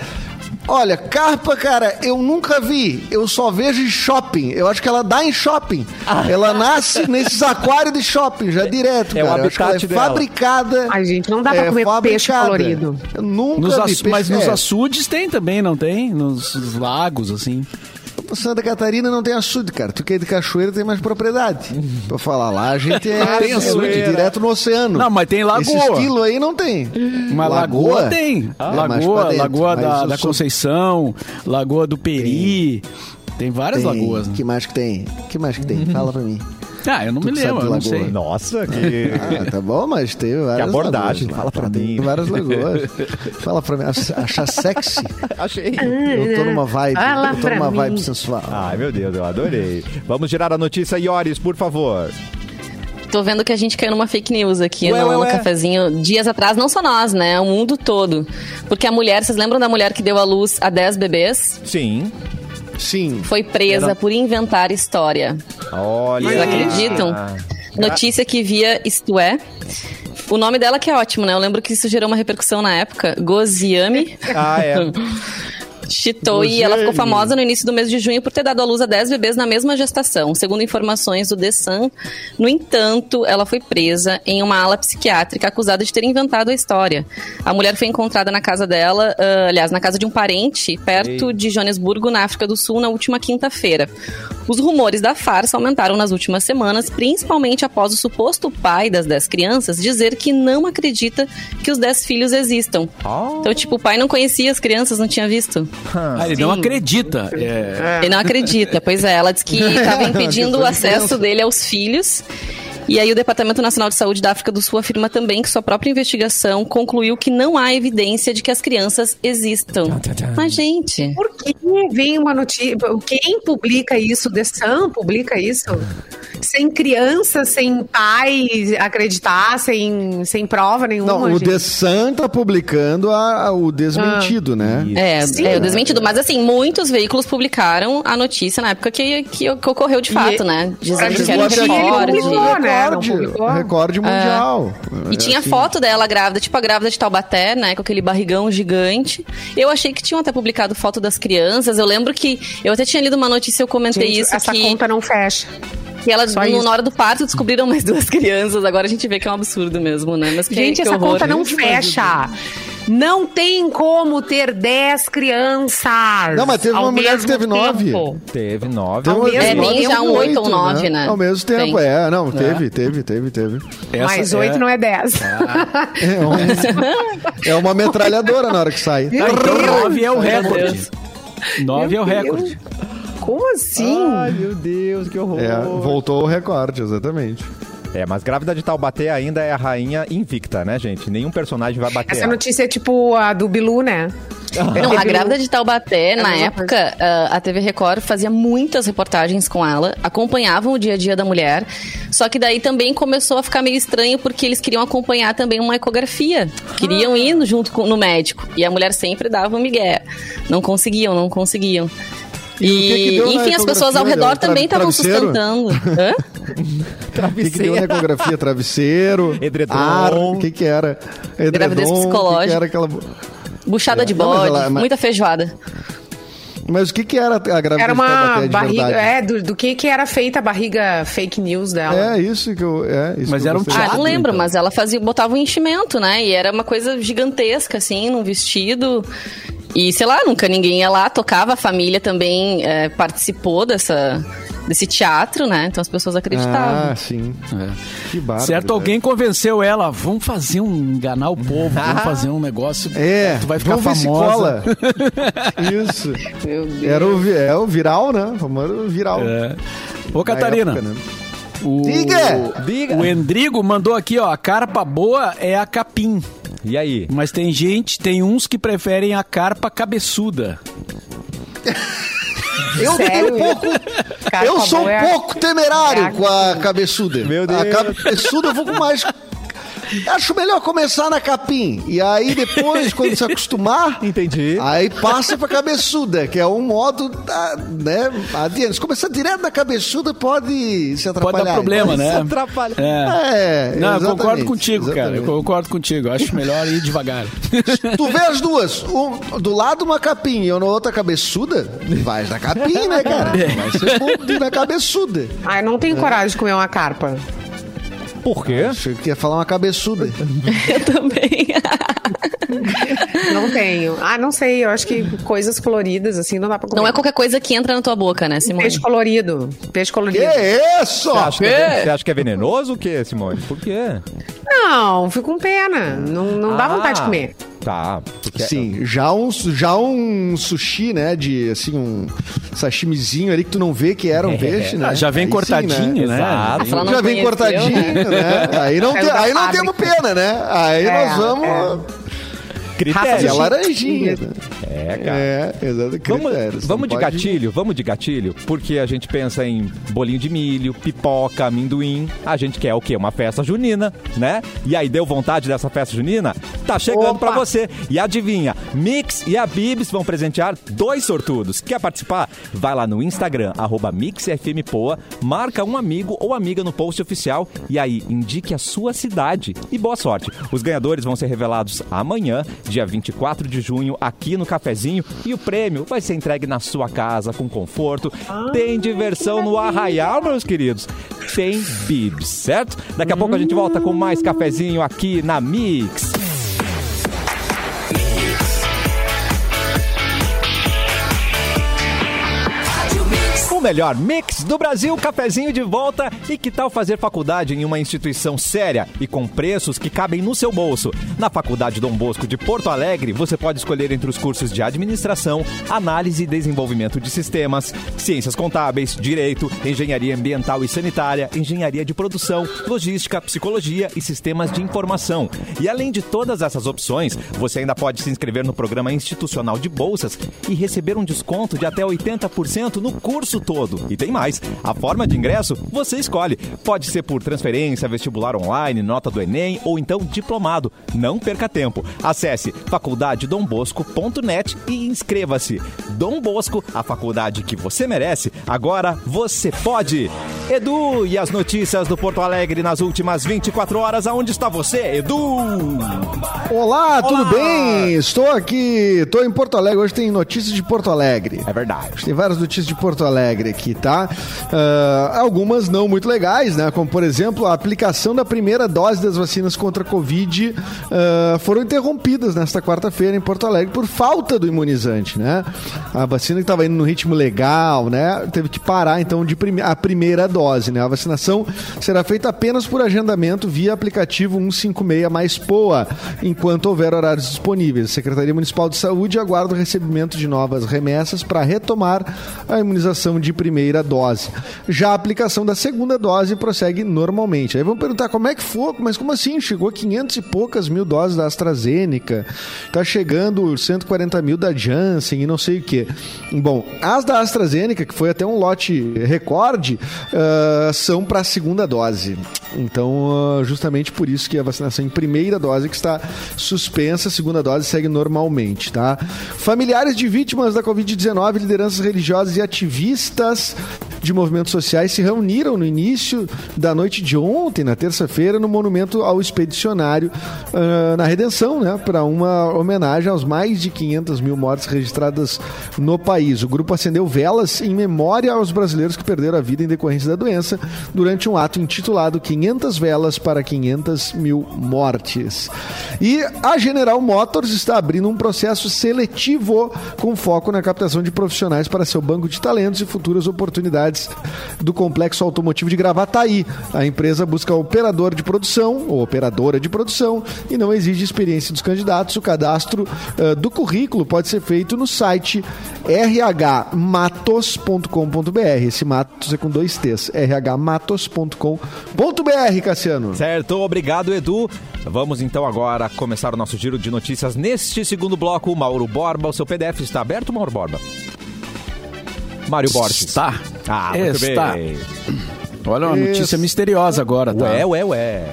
Olha, carpa, cara, eu nunca vi. Eu só vejo em shopping. Eu acho que ela dá em shopping. Ela nasce nesses aquários de shopping, já direto, É o cara. Que ela habitat é dela. fabricada. Ai, gente, não dá pra comer peixe fabricada. colorido. Eu nunca Nos vi peixe. mas nos é, açudes tem também, não tem? Nos, nos lagos, assim. Santa Catarina não tem açude, cara. Tu que é de cachoeira tem mais propriedade. pra falar lá, a gente é Tem açude. direto no oceano. Não, mas tem lagoa. Esse estilo aí não tem. Uma lagoa, tem. É mais lagoa, dentro, lagoa mas da, da Conceição, Lagoa do Peri. Tem, várias Tem. lagoas. Né? que mais que tem? que mais que tem? Fala pra mim. Ah, eu não Tu me que lembro, eu não sei. Nossa, que. Ah, tá bom, mas tem várias abordagem, lagoas fala pra Tem mim. várias lagoas. Fala pra mim. Ach- Achar sexy? Achei. Eu tô numa vibe. Fala eu tô numa mim. vibe sensual. Ai, meu Deus, eu adorei. Vamos girar a notícia, Ioris, por favor. Tô vendo que a gente caiu numa fake news aqui Ué, no, ué, no ué. cafezinho. Dias atrás, não só nós, né? O mundo todo. Porque a mulher, vocês lembram da mulher que deu à luz a 10 bebês? Sim. Sim. Foi presa por inventar história. Olha. Vocês acreditam? Ah. Notícia que via Isto É. O nome dela que é ótimo, né? Eu lembro que isso gerou uma repercussão na época. Goziami. Ah, é. Chitou e ela ficou famosa no início do mês de junho por ter dado à luz a 10 bebês na mesma gestação. Segundo informações do The Sun, no entanto, ela foi presa em uma ala psiquiátrica acusada de ter inventado a história. A mulher foi encontrada na casa dela, ah, aliás, na casa de um parente, perto Ei. de Joanesburgo, na África do Sul, na última quinta-feira. Os rumores da farsa aumentaram nas últimas semanas, principalmente após o suposto pai das 10 crianças dizer que não acredita que os 10 filhos existam. Oh. Então, tipo, o pai não conhecia as crianças, não tinha visto. Ah, ele não acredita. É, Ele não acredita, pois é. Ela disse que estava impedindo o acesso dele aos filhos. E aí o Departamento Nacional de Saúde da África do Sul afirma também que sua própria investigação concluiu que não há evidência de que as crianças existam. Mas, gente... Por que vem uma notícia? Quem publica isso? The Sun publica isso? Sem criança, sem pai acreditar, sem, sem prova nenhuma. Não, o gente. The Sun tá publicando a- a- o desmentido, né? É, Sim. é o desmentido. Mas, assim, muitos veículos publicaram a notícia na época que, que, que ocorreu de fato, E- né? Dizendo que era um recorde. publicou, né? Recorde, publicou? recorde mundial. E É tinha assim. foto dela grávida, tipo a grávida de Taubaté, né? Com aquele barrigão gigante. Eu achei que tinham até publicado foto das crianças. Eu lembro que eu até tinha lido uma notícia, eu comentei Gente, isso, essa que, conta não fecha. Que ela, só no, isso. na hora do parto, descobriram mais duas crianças. Agora a gente vê que é um absurdo mesmo, né? Mas que, Gente, que essa horror. conta não fecha. Não tem como ter 10 crianças. Não, mas teve uma mulher que teve nove. tempo. Teve nove. Ao mesmo É, tem tempo, já um oito ou nove, né? Ao mesmo tempo, Tem. é. Não, teve, teve, teve, teve. essa Mas 8 é- não é 10. É, um- é uma metralhadora na hora que sai. Ah, então nove é o recorde. Nove é o recorde. Como assim? Ai, meu Deus, que horror. É, voltou o recorde, exatamente. É, mas grávida de Taubaté ainda é a rainha invicta, né, gente? Nenhum personagem vai bater. Essa ela. notícia é tipo a do Bilu, né? Não, a grávida de Taubaté, na mesma época, ah, a TV Record fazia muitas reportagens com ela, acompanhavam o dia a dia da mulher, só que daí também começou a ficar meio estranho porque eles queriam acompanhar também uma ecografia. Queriam ir junto com, no médico. E a mulher sempre dava um migué. Não conseguiam, não conseguiam. E o que que E, deu enfim, as pessoas ao redor também estavam travesseiro? sustentando. Hã? O que, que deu na ecografia? Travesseiro? Edredom. Ar? O que que era? Edredom, Gravidez O que que psicológica. era aquela... Buchada de Não, mas bode, ela- mas- muita feijoada. Mas o que que era a gravidez Era de uma de barriga. verdade? É, do, do que, que era feita a barriga fake news dela. É, isso que eu... É, isso Mas era um gostei. Ah, teatro, não lembro, então. mas ela fazia, botava um enchimento, né? E era uma coisa gigantesca, assim, num vestido. E, sei lá, nunca ninguém ia lá, tocava, a família também é, participou dessa, desse teatro, né? Então as pessoas acreditavam. Ah, sim. É. Que bárbaro. Certo, alguém convenceu ela, vamos fazer um, enganar o povo, vamos fazer um negócio, É, tu vai ficar famosa. Isso. Meu Deus. Era o, é o viral, né? O famoso viral. É. Ô, Na Catarina, época, né? o, Diga! Diga. o Endrigo mandou aqui, ó, a carpa boa é a capim, E aí? mas tem gente, tem uns que preferem a carpa cabeçuda. Eu Sério? um pouco. Carpa eu sou um a- pouco temerário a- com a cabeçuda. Meu A Deus. cabeçuda eu vou com mais. Acho melhor começar na capim. E aí depois, quando se acostumar. Entendi. Aí passa pra cabeçuda, que é um modo, ah, né, adiante. Se começar direto na cabeçuda, pode se atrapalhar. Pode dar problema, Isso né? atrapalha. É. É, Não, eu exatamente, concordo contigo, cara. Eu exatamente. concordo contigo. Acho melhor ir devagar. Tu vê as duas, um, do lado uma capim e na outra cabeçuda, vai na capim, né, cara? Vai ser bom de ir na cabeçuda. Ai, não tenho coragem de comer uma carpa. Por quê? Achei que ia falar uma cabeçuda. Eu também. Não tenho. Ah, não sei. Eu acho que coisas coloridas, assim, não dá pra comer. Não é qualquer coisa que entra na tua boca, né, Simone? Peixe colorido. Peixe Que colorido. isso? Você acha, que é, você acha que é venenoso o quê, Simone? Por quê? Não, fico com pena. Não, não dá Ah, vontade de comer. Tá. Porque Sim, já um, já um sushi, né, de, assim, um sashimizinho ali que tu não vê que era um peixe, né? Ah, já vem Aí sim, cortadinho, né? Exato. Ela não Já vem conheceu, cortadinho, né? né? Aí não, da aí não temos pena, né? Aí É, nós vamos... é. Critério. É laranjinha. né? É, cara. É, exato. Vamos, vamos de pode- gatilho, vamos de gatilho, porque a gente pensa em bolinho de milho, pipoca, amendoim. A gente quer o quê? Uma festa junina, né? E aí deu vontade dessa festa junina? Tá chegando Opa! pra você. E adivinha, Mix e a Bibs vão presentear dois sortudos. Quer participar? Vai lá no Instagram, arroba MixFMPoa, marca um amigo ou amiga no post oficial e aí indique a sua cidade. E boa sorte. Os ganhadores vão ser revelados amanhã, dia 24 de junho, aqui no Cafezinho. E o prêmio vai ser entregue na sua casa, com conforto. Tem diversão no Arraial, meus queridos. Tem Bibs, certo? Daqui a pouco a gente volta com mais cafezinho aqui na Mix. O melhor mix do Brasil, cafezinho de volta. E que tal fazer faculdade em uma instituição séria e com preços que cabem no seu bolso? Na Faculdade Dom Bosco de Porto Alegre, você pode escolher entre os cursos de administração, análise e desenvolvimento de sistemas, ciências contábeis, direito, engenharia ambiental e sanitária, engenharia de produção, logística, psicologia e sistemas de informação. E além de todas essas opções, você ainda pode se inscrever no programa institucional de bolsas e receber um desconto de até 80% no curso todo. E tem mais. A forma de ingresso você escolhe. Pode ser por transferência, vestibular online, nota do Enem ou então diplomado. Não perca tempo. Acesse faculdadedombosco.net e inscreva-se. Dom Bosco, a faculdade que você merece. Agora você pode. Edu, e as notícias do Porto Alegre nas últimas 24 horas. Aonde está você, Edu? Olá, tudo bem? Estou aqui, estou em Porto Alegre. Hoje tem notícias de Porto Alegre. É verdade. Tem várias notícias de Porto Alegre aqui, tá? Ah, algumas não muito legais, né? Como, por exemplo, a aplicação da primeira dose das vacinas contra a Covid ah, foram interrompidas nesta quarta-feira em Porto Alegre por falta do imunizante, né? A vacina que estava indo no ritmo legal, né? Teve que parar, então, de prime a primeira dose, né? A vacinação será feita apenas por agendamento via aplicativo 156 mais POA, enquanto houver horários disponíveis. A Secretaria Municipal de Saúde aguarda o recebimento de novas remessas para retomar a imunização de primeira dose. Já a aplicação da segunda dose prossegue normalmente. Aí vão perguntar como é que foi, mas como assim? Chegou a 500 e poucas mil doses da AstraZeneca, tá chegando 140 mil da Janssen e não sei o que. Bom, as da AstraZeneca, que foi até um lote recorde, ah, são para a segunda dose. Então, ah, justamente por isso que a vacinação em primeira dose que está suspensa, segunda dose segue normalmente, tá? Familiares de vítimas da Covid-19, lideranças religiosas e ativistas de movimentos sociais se reuniram no início da noite de ontem, na terça-feira, no monumento ao expedicionário ah, na Redenção, né? Para uma homenagem aos mais de 500 mil mortes registradas no país. O grupo acendeu velas em memória aos brasileiros que perderam a vida em decorrência da doença durante um ato intitulado 500 velas para 500 mil mortes. E a General Motors está abrindo um processo seletivo com foco na captação de profissionais para seu banco de talentos e futuras oportunidades do complexo automotivo de Gravataí. A empresa busca operador de produção ou operadora de produção e não exige experiência dos candidatos. O cadastro eh, do currículo pode ser feito no site rhmatos.com.br. Esse Matos é com dois T's. rhmatos.com.br, Cassiano. Certo, obrigado Edu. Vamos então agora começar o nosso giro de notícias neste segundo bloco. Mauro Borba, o seu PDF está aberto, Mauro Borba? Mário Borges. Está. Ah, muito Está. bem. Olha uma notícia Isso. misteriosa agora, tá? Ué, ué, ué.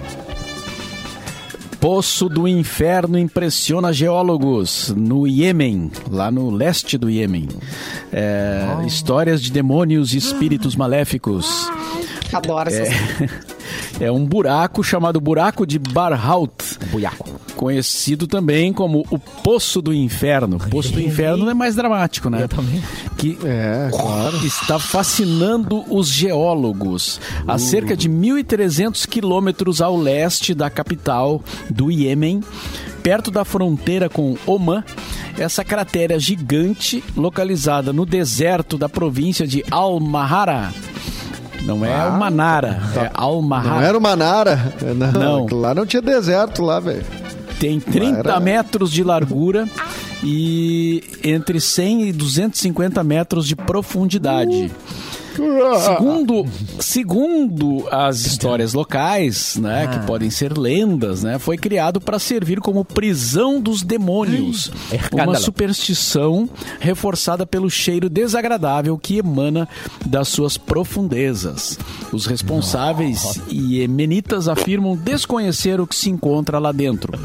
Poço do Inferno impressiona geólogos no Iêmen, lá no leste do Iêmen. É, Histórias de demônios e espíritos maléficos. Adoro essas É um buraco chamado Buraco de Barhout, Buiaco. Conhecido também como o Poço do Inferno. Poço do Inferno é mais dramático, né? Eu também. Que É, claro. está fascinando os geólogos. A cerca de 1.300 quilômetros ao leste da capital do Iêmen, perto da fronteira com Oman, essa cratera gigante localizada no deserto da província de Al-Mahara. Não é Ah, Manara, é Não Al-Mahara. era uma Nara. Não, Não. Lá não tinha deserto lá, velho. Tem 30 Era- metros de largura e entre 100 e 250 metros de profundidade. Segundo, segundo as histórias locais, né, que podem ser lendas, né, foi criado para servir como prisão dos demônios. É Uma superstição reforçada pelo cheiro desagradável que emana das suas profundezas. Os responsáveis iemenitas afirmam desconhecer o que se encontra lá dentro.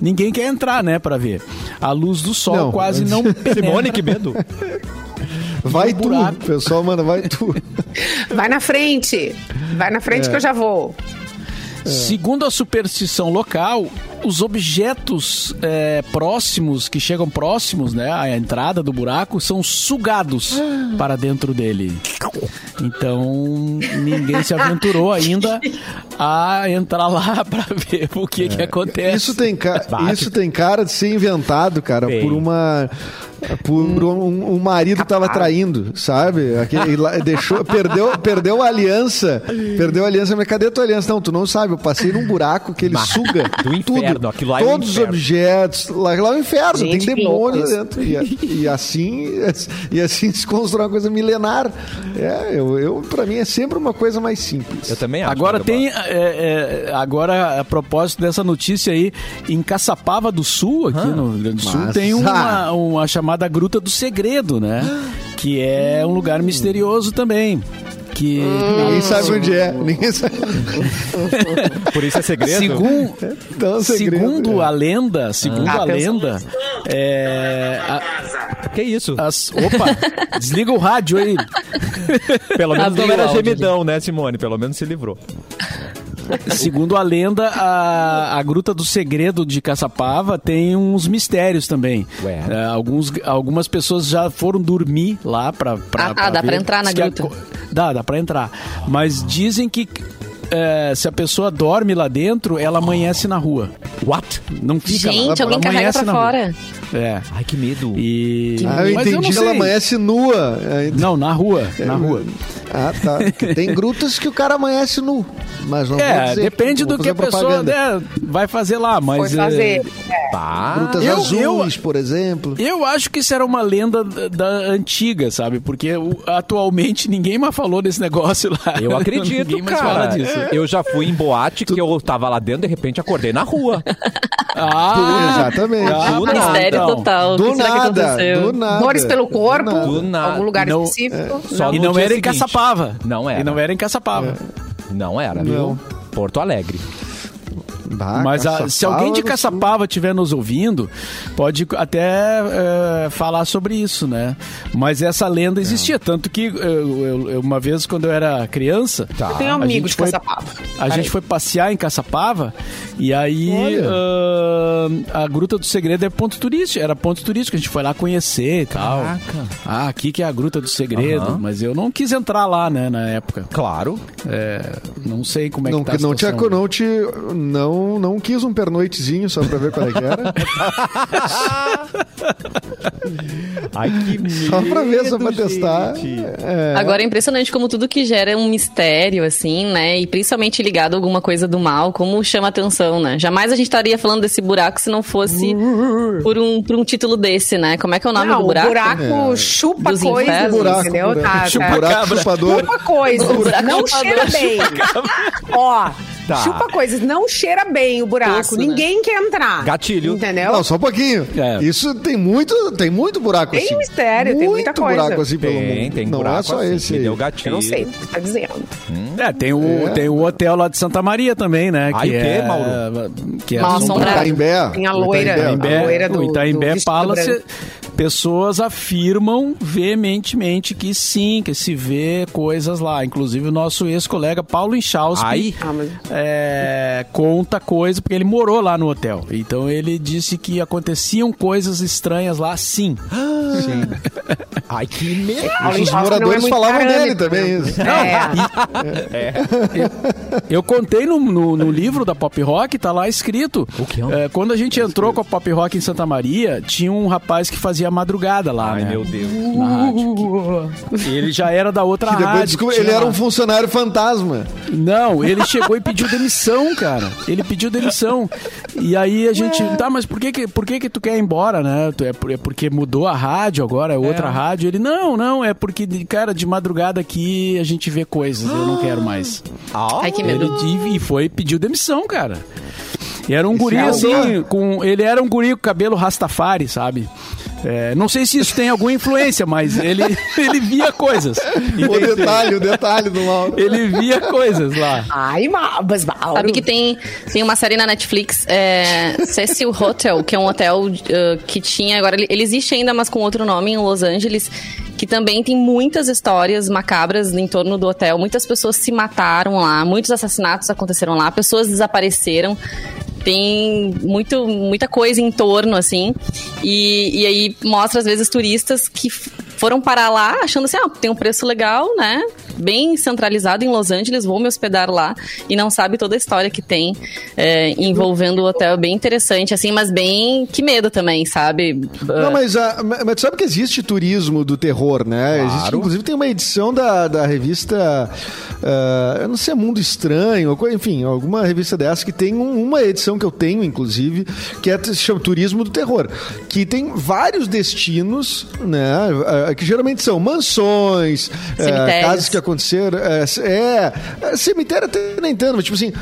Ninguém quer entrar, né, para ver. A luz do sol Não, quase não penetra. Simone, que medo. Vai tu, buraco. pessoal, mano, vai tu. Vai na frente. Vai na frente que eu já vou. Segundo a superstição local, os objetos é, próximos, que chegam próximos né, à entrada do buraco, são sugados para dentro dele. Então, ninguém se aventurou ainda a entrar lá para ver o que, que acontece. Isso tem, ca- Bate. isso tem cara de ser inventado, cara, Tem. por uma. Por um, um marido tava traindo, sabe? Aquele, deixou, perdeu, perdeu a aliança. Perdeu a aliança, mas cadê a tua aliança? Não, tu não sabe. Eu passei num buraco que ele Bah, suga do inferno, tudo. é todos os inferno. objetos. Lá, lá é o inferno, Gente, tem que demônio louco lá dentro. E, e assim, e assim se constrói uma coisa milenar. É, eu, eu, pra mim é sempre uma coisa mais simples. Eu também acho. Agora Mário tem, é, é, agora a propósito dessa notícia aí, em Caçapava do Sul, aqui no Rio Grande do Sul, Mas- tem uma, Ah. uma chamada Gruta do Segredo, né? Que é um lugar misterioso também. Que Ninguém sabe onde é. Ninguém sabe. Por isso é segredo. Segun- Então, é segredo, segundo é. a lenda, segundo Ah, a lenda, é, a- Que isso? as, opa, desliga o rádio aí. Pelo menos não era gemidão, né, Simone? Pelo menos se livrou. Segundo a lenda, a, a Gruta do Segredo de Caçapava tem uns mistérios também. Ué. É, alguns, algumas pessoas já foram dormir lá pra. pra Ah, tá, dá ver. pra entrar na Diz a gruta. co- Dá, dá pra entrar. Mas dizem que é, se a pessoa dorme lá dentro, ela amanhece na rua. What? Não fica lá. Gente, ela alguém carrega amanhece pra na rua. fora. É. Ai, que medo. E... Ah, eu Mas entendi que ela amanhece nua. É, Não, na rua, na rua. Ah, tá. Tem grutas que o cara amanhece nu. Mas não vou É, dizer, depende do que a pessoa né, vai fazer lá, mas... Foi é, fazer. Pá. Grutas eu- azuis, eu- por exemplo. Eu acho que isso era uma lenda da, da antiga, sabe? Porque o- atualmente ninguém mais falou desse negócio lá. Eu acredito, ninguém mais fala cara. disso. Eu já fui em boate que eu tava lá dentro, de repente acordei na rua. Ah, Exatamente. Ah, Do Mistério então. total. do nada, aconteceu? do nada. Dores pelo corpo, Do nada. Nada. algum lugar Não, específico. Só E não era em seguinte. Caçapava. Não era. E não era em Caçapava. Não era, viu? Não. Porto Alegre. Bah, Mas a- Caçapava se alguém de do Caçapava estiver nos ouvindo, pode até é, falar sobre isso, né? Mas essa lenda existia, tanto que eu- eu- eu- uma vez quando eu era criança, Tá. Eu tenho a amigos gente de foi- Caçapava. A gente foi passear em Caçapava e aí ah, a Gruta do Segredo é ponto turístico, era ponto turístico, a gente foi lá conhecer e tal. Caraca. Ah, aqui que é a Gruta do Segredo, Aham. mas eu não quis entrar lá, né, na época. Claro. É, não sei como é Não, que tá a não, te, situação. não, te, não, não quis um pernoitezinho só pra ver qual é que era. Ai, que medo. Só pra ver, só pra testar. gente. É. Agora é impressionante como tudo que gera um mistério, assim, né? E principalmente ligado a alguma coisa do mal, como chama atenção, né? Jamais a gente estaria falando desse buraco se não fosse por um, por um título desse, né? Como é que é o nome Não, do buraco? o buraco É. chupa Dos coisas, infernos. buraco, entendeu? buraco, Tá, chupa, tá. buraco chupador. Chupa coisas, buraco não chupador, cheira bem. Ó, Tá. Chupa coisas. Não cheira bem o buraco. Né? Ninguém quer entrar. Gatilho. Entendeu? Não, só um pouquinho. É. Isso tem muito, tem muito buraco Tem assim. mistério, tem muita Muito coisa. buraco assim pelo Tem, mundo. tem Não buraco é só assim, esse me aí. deu gatilho. Eu não sei o que você tá dizendo. É, tem o, É. tem o hotel lá de Santa Maria também, né? Ai, que o quê, é, Mauro? Que é Mal assombrado. Itaimbé. Tem a loira. Itaimbé. A loira do- o Itaimbé do Palace. Pessoas afirmam veementemente que sim, que se vê coisas lá. Inclusive o nosso ex-colega Paulo mas- é, conta coisa, porque ele morou lá no hotel. Então ele disse que aconteciam coisas estranhas lá sim. Ai, que medo. Paulo Os é moradores muito falavam parâmetro, dele também. né? Isso. É. Eu contei no, no, no livro da Pop Rock, tá lá escrito. O que é É, quando a gente entrou com a Pop Rock em Santa Maria, tinha um rapaz que fazia madrugada lá, Ai, né? meu Deus. Na rádio. Ele já era da outra Que rádio. ele era um funcionário fantasma. Não, ele chegou e pediu demissão, cara. Ele pediu demissão. E aí a gente, tá, mas por que que, por que, que tu quer ir embora, né? Tu- É, por- é porque mudou a rádio agora, é outra rádio. Ele, não, não, é porque, cara, de madrugada aqui a gente vê coisas, eu não quero mais. Ah, Ai, que Ele medo. di- e foi pediu demissão, cara. E era um guri é assim, com ele era um guri com cabelo rastafari, sabe? É, não sei se isso tem alguma influência, mas ele, ele via coisas. O detalhe, o detalhe do Mauro. Ele via coisas lá. Ai, mas Mauro. Sabe que tem, tem uma série na Netflix, é, Cecil Hotel, que é um hotel uh, que tinha. Agora, ele, ele existe ainda, mas com outro nome, em Los Angeles, que também tem muitas histórias macabras em torno do hotel. Muitas pessoas se mataram lá, muitos assassinatos aconteceram lá, pessoas desapareceram. Tem muito, muita coisa em torno, assim. E, e aí mostra, às vezes, turistas que foram parar lá achando assim, ah, tem um preço legal, né? Bem centralizado em Los Angeles, vou me hospedar lá. E não sabe toda a história que tem é, envolvendo o hotel. Bem interessante, assim, mas bem... Que medo também, sabe? Não, mas, ah, mas tu sabe que existe turismo do terror, né? Existe, inclusive tem uma edição da, da revista, ah, eu não sei, Mundo Estranho, enfim, alguma revista dessa que tem um- uma edição que eu tenho, inclusive, que é, se chama Turismo do Terror, que tem vários destinos, né? Ah, que geralmente são mansões, ah, Cemitérios. casas que aconteceram, é, é, é, cemitério até nem tanto, mas tipo assim,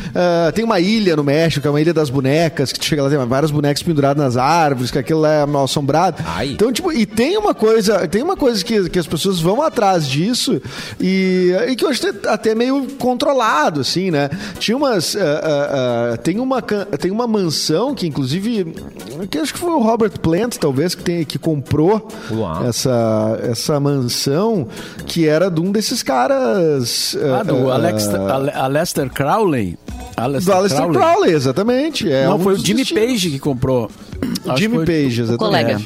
tem uma ilha no México, que é uma ilha das bonecas, que tu chega lá, tem várias bonecas penduradas nas árvores, que aquilo lá é mal assombrado. Ai. Então, tipo, e tem uma coisa, tem uma coisa que, que as pessoas vão atrás disso e, e que hoje tá até meio controlado, assim, né? Tinha umas. ah, ah, tem, uma, tem uma mansão que, inclusive, que acho que foi o Robert Plant, talvez, que, tem, que comprou Uau. essa, essa mansão, que era de um desses caras. Ah, do ah, Alex, Ale- Aleister Crowley. do Aleister Crowley, exatamente. É Não, um foi o Jimmy destinos. Page que comprou. Acho Jimmy Page, exatamente. colega.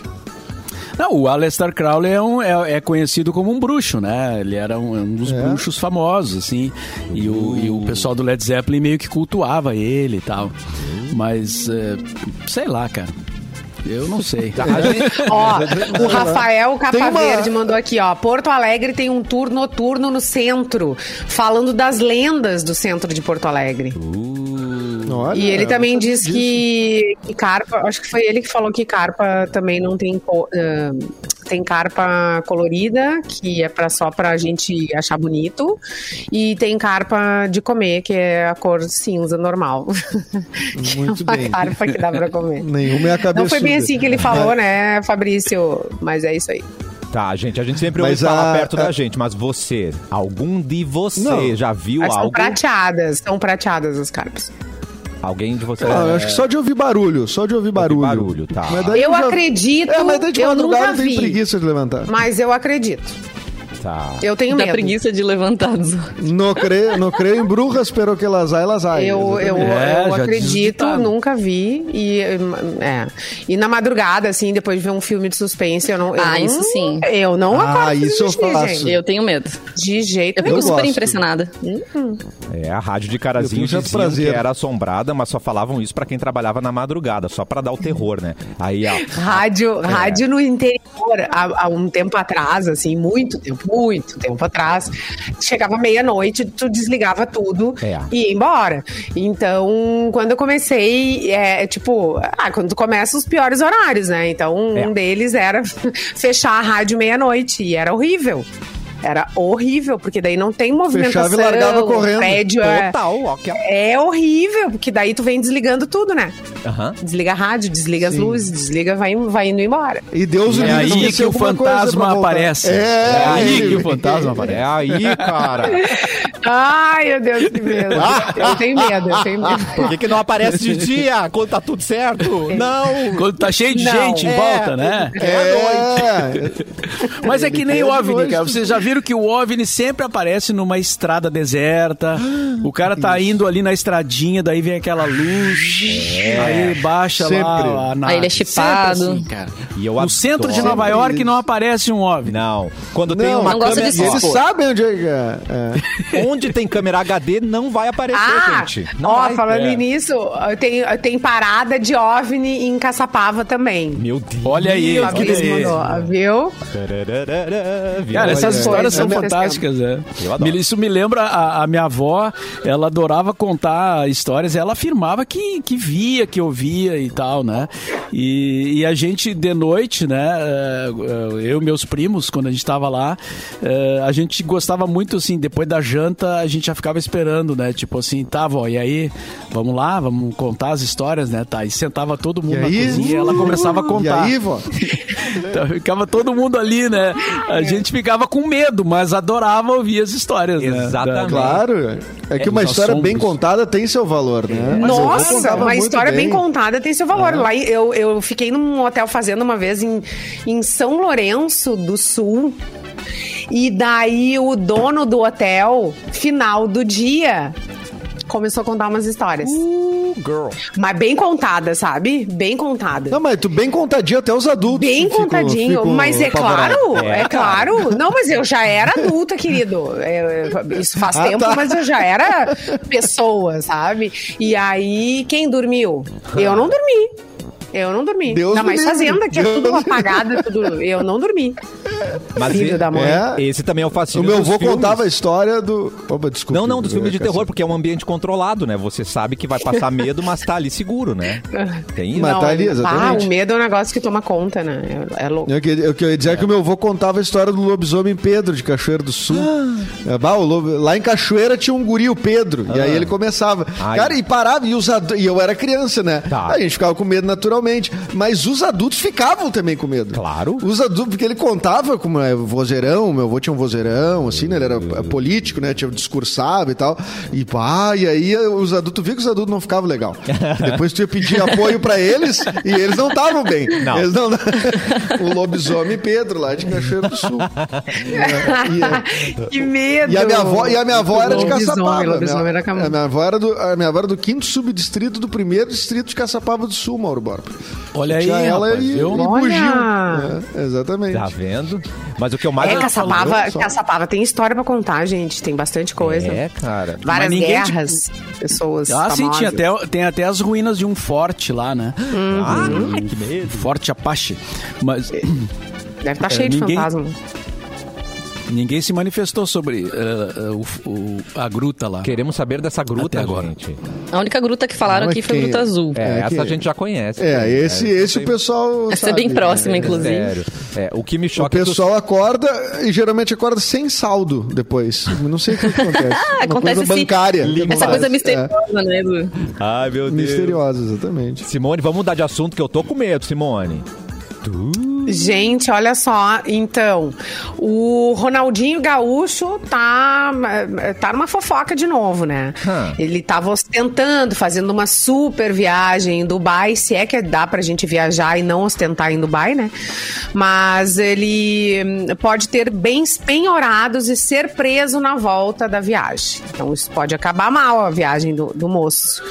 Não, o Aleister Crowley é, um- é- é conhecido como um bruxo, né? Ele era um, um dos É. bruxos famosos, assim. E o, e o pessoal do Led Zeppelin meio que cultuava ele e tal. Mas, é, sei lá, cara. Eu não sei. Ó, o Rafael Capa uma- Verde mandou aqui, ó. Porto Alegre tem um tour noturno no centro, falando das lendas do centro de Porto Alegre. Olha, e ele também diz disso. que, que carpa, acho que foi ele que falou que carpa também não tem ah, tem carpa colorida, que é pra, só pra gente achar bonito, e tem carpa de comer, que é a cor cinza normal. que Muito é uma bem. carpa que dá pra comer. Nenhuma é a cabeça. Não foi bem assim que ele falou, né, Fabrício? Mas é isso aí. Tá, gente, a gente sempre Mas ouve falar a- perto a- da gente, mas você, algum de você Não. já viu Mas são algo? prateadas, são prateadas as carpas. Alguém de vocês? Ah, eu acho que só de ouvir barulho, só de ouvir barulho. barulho, tá. Mas daí Eu já- acredito, É, mas daí de eu madrugada nunca tem vi. preguiça de levantar. Mas eu acredito. Tá. Eu tenho Da medo. preguiça de levantar dos Não creio, não creio em brujas, pero que las hay, las hay. Eu, eu. É, eu acredito, nunca vi. E, é. e na madrugada, assim, depois de ver um filme de suspense, eu não. eu Ah, não- isso sim. Eu não Ah, isso eu faço. gente. Eu tenho medo. De jeito Eu fico nenhum. gosto. super impressionada. É, a rádio de Carazinho que era assombrada, mas só falavam isso pra quem trabalhava na madrugada, só pra dar o terror, né? Aí, ó. Rádio, É. rádio no interior, há, há um tempo atrás, assim, muito tempo, muito tempo atrás, chegava meia-noite, tu desligava tudo É. e ia embora. Então, quando eu comecei, é tipo, ah, quando tu começa os piores horários, né? Então, É. um deles era fechar a rádio meia-noite e era horrível. Era horrível, porque daí não tem movimentação. Fechava e largava correndo. Prédio é, Total, ó. que- é horrível, porque daí tu vem desligando tudo, né? Aham. Desliga a rádio, desliga as Sim. luzes, desliga, vai, vai indo embora. E Deus É livre aí que o fantasma aparece. É, É aí que o é. fantasma aparece. É aí, cara. Ai, meu Deus, que medo. Eu tenho medo, eu tenho medo. Por que, que não aparece de dia quando tá tudo certo? Não. Quando tá cheio de Não, gente em é. volta, né? É, Mas é que nem o OVNI, noite. cara. Vocês já viram que o OVNI sempre aparece numa estrada deserta. O cara tá indo ali na estradinha, daí vem aquela luz. Aí baixa Sempre. lá a nave. Aí ele é chipado. Assim. E eu No adoro. centro de Nova York isso. não aparece um OVNI. Não. Quando tem Não, uma não gosto câmera. de eles sabem onde é é. é. Onde tem câmera HD não vai aparecer, Ah, gente. Não ó, vai. falando É. nisso, tem, tem parada de OVNI em Caçapava também. Meu Deus. Olha aí, que delícia. mandou, viu? Cara, essas histórias é, são é fantásticas, é. Eu adoro. Me- Isso me lembra a, a minha avó, ela adorava contar histórias, ela afirmava que, que via, que ouvia e tal, né? E, e a gente, de noite, né, eh, eh, eu e meus primos, quando a gente tava lá, a gente gostava muito, assim, depois da janta, a gente já ficava esperando, né? Tipo assim, tá, vó, e aí, vamos lá, vamos contar as histórias, né? Tá, e sentava todo mundo E na aí? cozinha e ela começava a E contar. aí, vó? Então, ficava todo mundo ali, né? A gente ficava com medo, mas adorava ouvir as histórias, né? Exatamente. Claro. É que uma os história bem assombros. contada tem seu valor, né? Nossa, uma história bem. contada tem seu valor. Lá eu, eu fiquei num hotel fazendo uma vez em, em São Lourenço do Sul. E daí o dono do hotel, final do dia, começou a contar umas histórias. Uh, girl. Mas bem contada, sabe? Bem contada. Não, mas tu bem contadinho até os adultos. Bem ficam- contadinho, ficam mas é claro, É, é, claro. Não, mas eu já era adulta, querido. É, isso faz Ah, tempo, tá. mas eu já era pessoa, sabe? E aí, quem dormiu? Eu não dormi. Eu não dormi. Deus Ainda mais fazenda, que é Deus tudo me apagado, tudo. Eu não dormi. Mas Filho e- da mãe. É. Esse também é o O fascínio meu dos avô contava a história do. Opa, desculpa. Não, não, dos filmes de terror, assim. porque é um ambiente controlado, né? Você sabe que vai passar medo, mas tá ali seguro, né? Tem isso. Mas tá ali, ah, exatamente. o medo é um negócio que toma conta, né? É, é louco. Eu que- O que eu ia dizer é que o meu avô contava a história do lobisomem Pedro, de Cachoeira do Sul. É, bah, o lobo- Lá em Cachoeira tinha um guri, o Pedro. E aí ele começava. Ai. Cara, e parava, e, os adu- e eu era criança, né? Tá. A gente ficava com medo naturalmente. Mas os adultos ficavam também com medo. Claro. Os adultos, porque ele contava como é vozeirão, meu avô tinha um vozeirão, assim, né? Ele era é, político, né? Tinha discursava e tal. E pá, e aí os adultos, viu que os adultos não ficavam legal. Depois tu ia pedir apoio pra eles e eles não estavam bem. Não. Eles não... o lobisomem Pedro, lá de Cachoeira do Sul. É, e, que medo! e a minha avó, e a minha avó era de Caçapava. lobisomem Minha- a minha avó era do, a minha avó era do quinto subdistrito do primeiro distrito de Caçapava do Sul, Mauro Borba. Olha aí, ela rapaz, e, viu? e bugiu. É, exatamente. Tá vendo? Mas o que eu mais... É, Caçapava. Caçapava tem história pra contar, gente. Tem bastante coisa. É, cara. Várias guerras, pessoas Ah, sim, famosas. tinha até, tem até as ruínas de um forte lá, né? Ah, que medo. Forte Apache. Mas Deve estar cheio de ninguém- fantasma. ninguém se manifestou sobre eh, o- o- a gruta lá. Queremos saber dessa gruta, Até agora. gente. A única gruta que falaram Não, é aqui foi a Gruta Azul. É, É essa a gente já conhece. É, esse, esse o isso pessoal. Essa é sabe, bem próxima, né? inclusive. Sério. É, o que me O choca é que pessoal acorda e geralmente acorda sem saldo depois. Não sei o que acontece. Uma Acontece coisa bancária. que Essa coisa misteriosa, né? Edu? Ai, meu É, Deus. misteriosa, exatamente. Simone, vamos mudar de assunto que eu tô com medo, Simone. Gente, olha só, então, o Ronaldinho Gaúcho tá, tá numa fofoca de novo, né? Hum. Ele tava ostentando, fazendo uma super viagem em Dubai, se é que dá pra gente viajar e não ostentar em Dubai, né? Mas ele hum, pode ter bens penhorados e ser preso na volta da viagem. Então isso pode acabar mal a viagem do, do moço.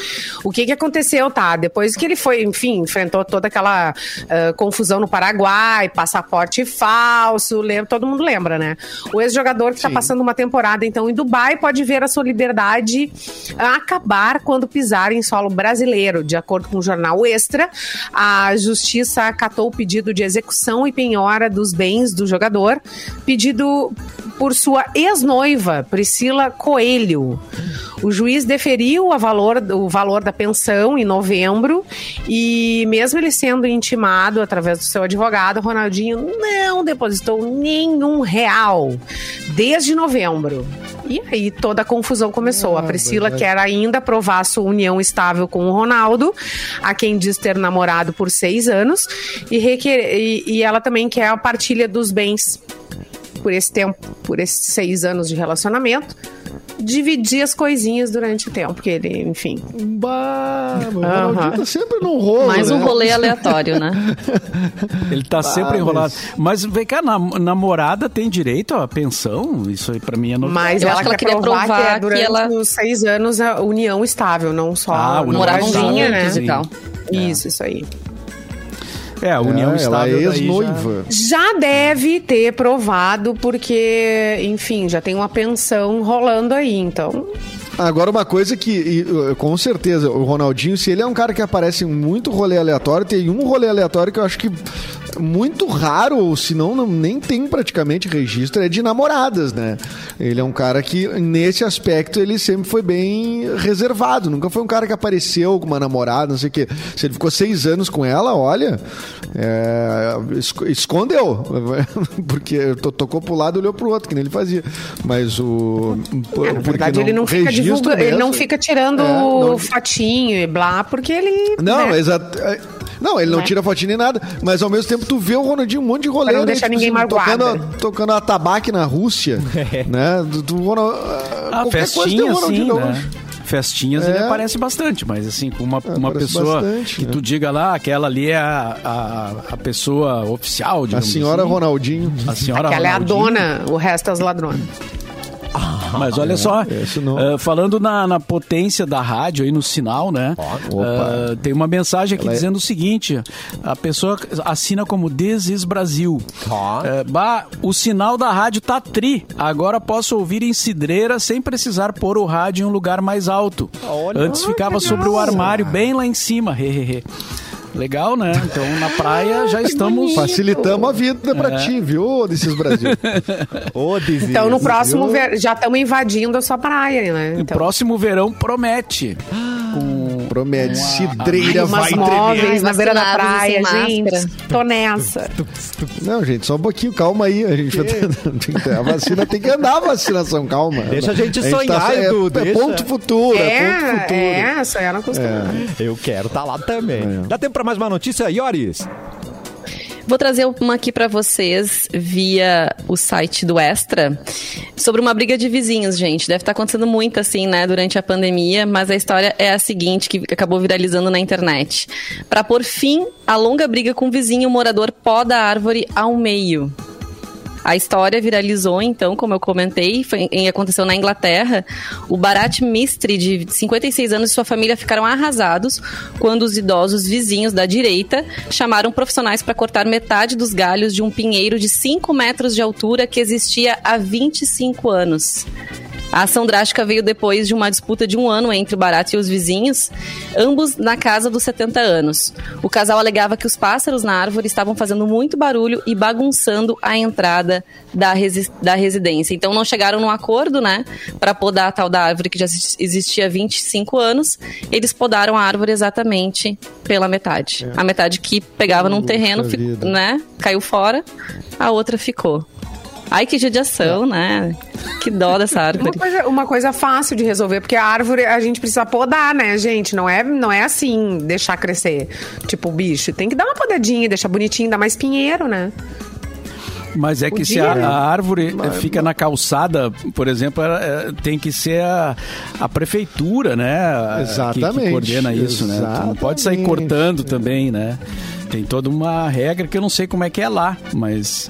O que que aconteceu, tá? Depois que ele foi, enfim, enfrentou toda aquela ah, confusão no Paraguai, passaporte falso, lembra, todo mundo lembra, né? O ex-jogador que tá passando uma temporada, então, em Dubai, pode ver a sua liberdade acabar quando pisar em solo brasileiro. De acordo com o jornal Extra, a justiça acatou o pedido de execução e penhora dos bens do jogador, pedido por sua ex-noiva, Priscila Coelho. O juiz deferiu a valor, o valor da pensão em novembro e, mesmo ele sendo intimado através do seu advogado, namorado, Ronaldinho não depositou nenhum real desde novembro. E aí toda a confusão começou. a Priscila quer ainda provar sua união estável com o Ronaldo, a quem diz ter namorado por seis anos, e, requer, e, e ela também quer a partilha dos bens por esse tempo, por esses seis anos de relacionamento dividir as coisinhas durante o tempo, porque ele, enfim. Bah, o Ronaldinho tá sempre num rolo. Mais um né? rolê aleatório, né? Ele tá sempre mas- enrolado. Mas vem cá, nam- namorada tem direito à pensão? Isso aí pra mim é novidade. Mas Eu ela acho que ela quer queria provar, provar que é que durante ela- os seis anos a união estável, não só Ah, união Moravam estável, namoradinha, né? e tal. Isso, isso aí. É, a união É, ela estável é daí já- ex-noiva. Já deve ter provado, porque, enfim, já tem uma pensão rolando aí, então. Agora, uma coisa que, e, com certeza, o Ronaldinho, se ele é um cara que aparece em muito rolê aleatório, tem um rolê aleatório que eu acho que muito raro, se não, não- nem tem praticamente registro, é de namoradas, né? Ele é um cara que, nesse aspecto, ele sempre foi bem reservado. Nunca foi um cara que apareceu com uma namorada, não sei o quê. Se ele ficou seis anos com ela, olha, é, es- escondeu. Porque to- tocou pro lado e olhou pro outro, que nem ele fazia. Mas o. É, na verdade, ele não fica divulgando, ele não fica tirando É, não- fotinho e blá, porque ele. Não, né? exato. É, Não, ele não Né? tira fotinho nem nada, mas ao mesmo tempo tu vê o Ronaldinho um monte de rolê. Pra não né, deixar tipo ninguém assim, tocando, magoado. tocando a tabaque na Rússia, né? Do, do Ronald, Ah, tem festinha, o Ronaldinho sim, né? Festinhas ele É. aparece bastante, mas assim, com uma, uma aparece pessoa bastante, que né? tu diga lá, aquela ali é a, a, a pessoa oficial, A digamos senhora assim. Ronaldinho. A senhora Aquela é a Ronaldinho. dona, o resto é as ladronas. Mas olha só, eh, falando na, na potência da rádio aí no sinal, né? Opa. eh, tem uma mensagem aqui Ela é- dizendo o seguinte: a pessoa assina como is Brasil. Ó. Eh, bah, o sinal da rádio tá tri. Agora posso ouvir em cidreira sem precisar pôr o rádio em um lugar mais alto. Olha. Antes ficava sobre o armário, bem lá em cima. Hehehe. Legal, né? Então na praia já estamos. Facilitamos a vida pra ti, viu, desses Brasil? Dizzy. Então, no próximo, viu? ver- já estamos invadindo a sua praia, né? O Então, próximo verão promete. Com Promete, cidreira umas vai tremer. móveis na beira da e praia, gente. Tô nessa. Não, gente, só um pouquinho, calma aí. A gente vai a vacina tem que andar a vacinação, calma. Deixa a gente tá- sonhar, é, Edu, é deixa. ponto futuro, é, ponto É, futuro. é, isso aí eu não costumo. Eu quero estar lá também. É. Dá tempo pra mais uma notícia, Ioris? Vou trazer uma aqui pra vocês via o site do Extra sobre uma briga de vizinhos, gente. Deve estar acontecendo muito assim, né, durante a pandemia, mas a história é a seguinte que acabou viralizando na internet. Pra pôr fim à longa briga com o vizinho, o morador poda a árvore ao meio. A história viralizou, então, como eu comentei, foi, aconteceu na Inglaterra. O Bharat Mistri, de 56 anos, e sua família ficaram arrasados quando os idosos vizinhos da direita chamaram profissionais para cortar metade dos galhos de um pinheiro de 5 metros de altura que existia há 25 anos. A ação drástica veio depois de uma disputa de um ano entre o Bharat e os vizinhos, ambos na casa dos 70 anos. O casal alegava que os pássaros na árvore estavam fazendo muito barulho e bagunçando a entrada da, resi- da residência. Então não chegaram num acordo, né, para podar a tal da árvore que já exis- existia há 25 anos. Eles podaram a árvore exatamente pela metade. A metade que pegava num terreno, fi- vida. né, caiu fora, a outra ficou. Ai, que judiação, né? Que dó dessa Uma árvore. coisa, uma coisa fácil de resolver, porque a árvore a gente precisa podar, né, gente? Não é, não é assim, deixar crescer. Tipo, o bicho. Tem que dar uma podadinha, deixar bonitinho, dar mais pinheiro, né? Mas é que se a, né? a árvore fica na calçada, por exemplo, ela, é, tem que ser a, a prefeitura, né? Que- Que, Exatamente, coordena isso, né? Tu não pode sair exatamente. cortando também, né? Tem toda uma regra que eu não sei como é que é lá, mas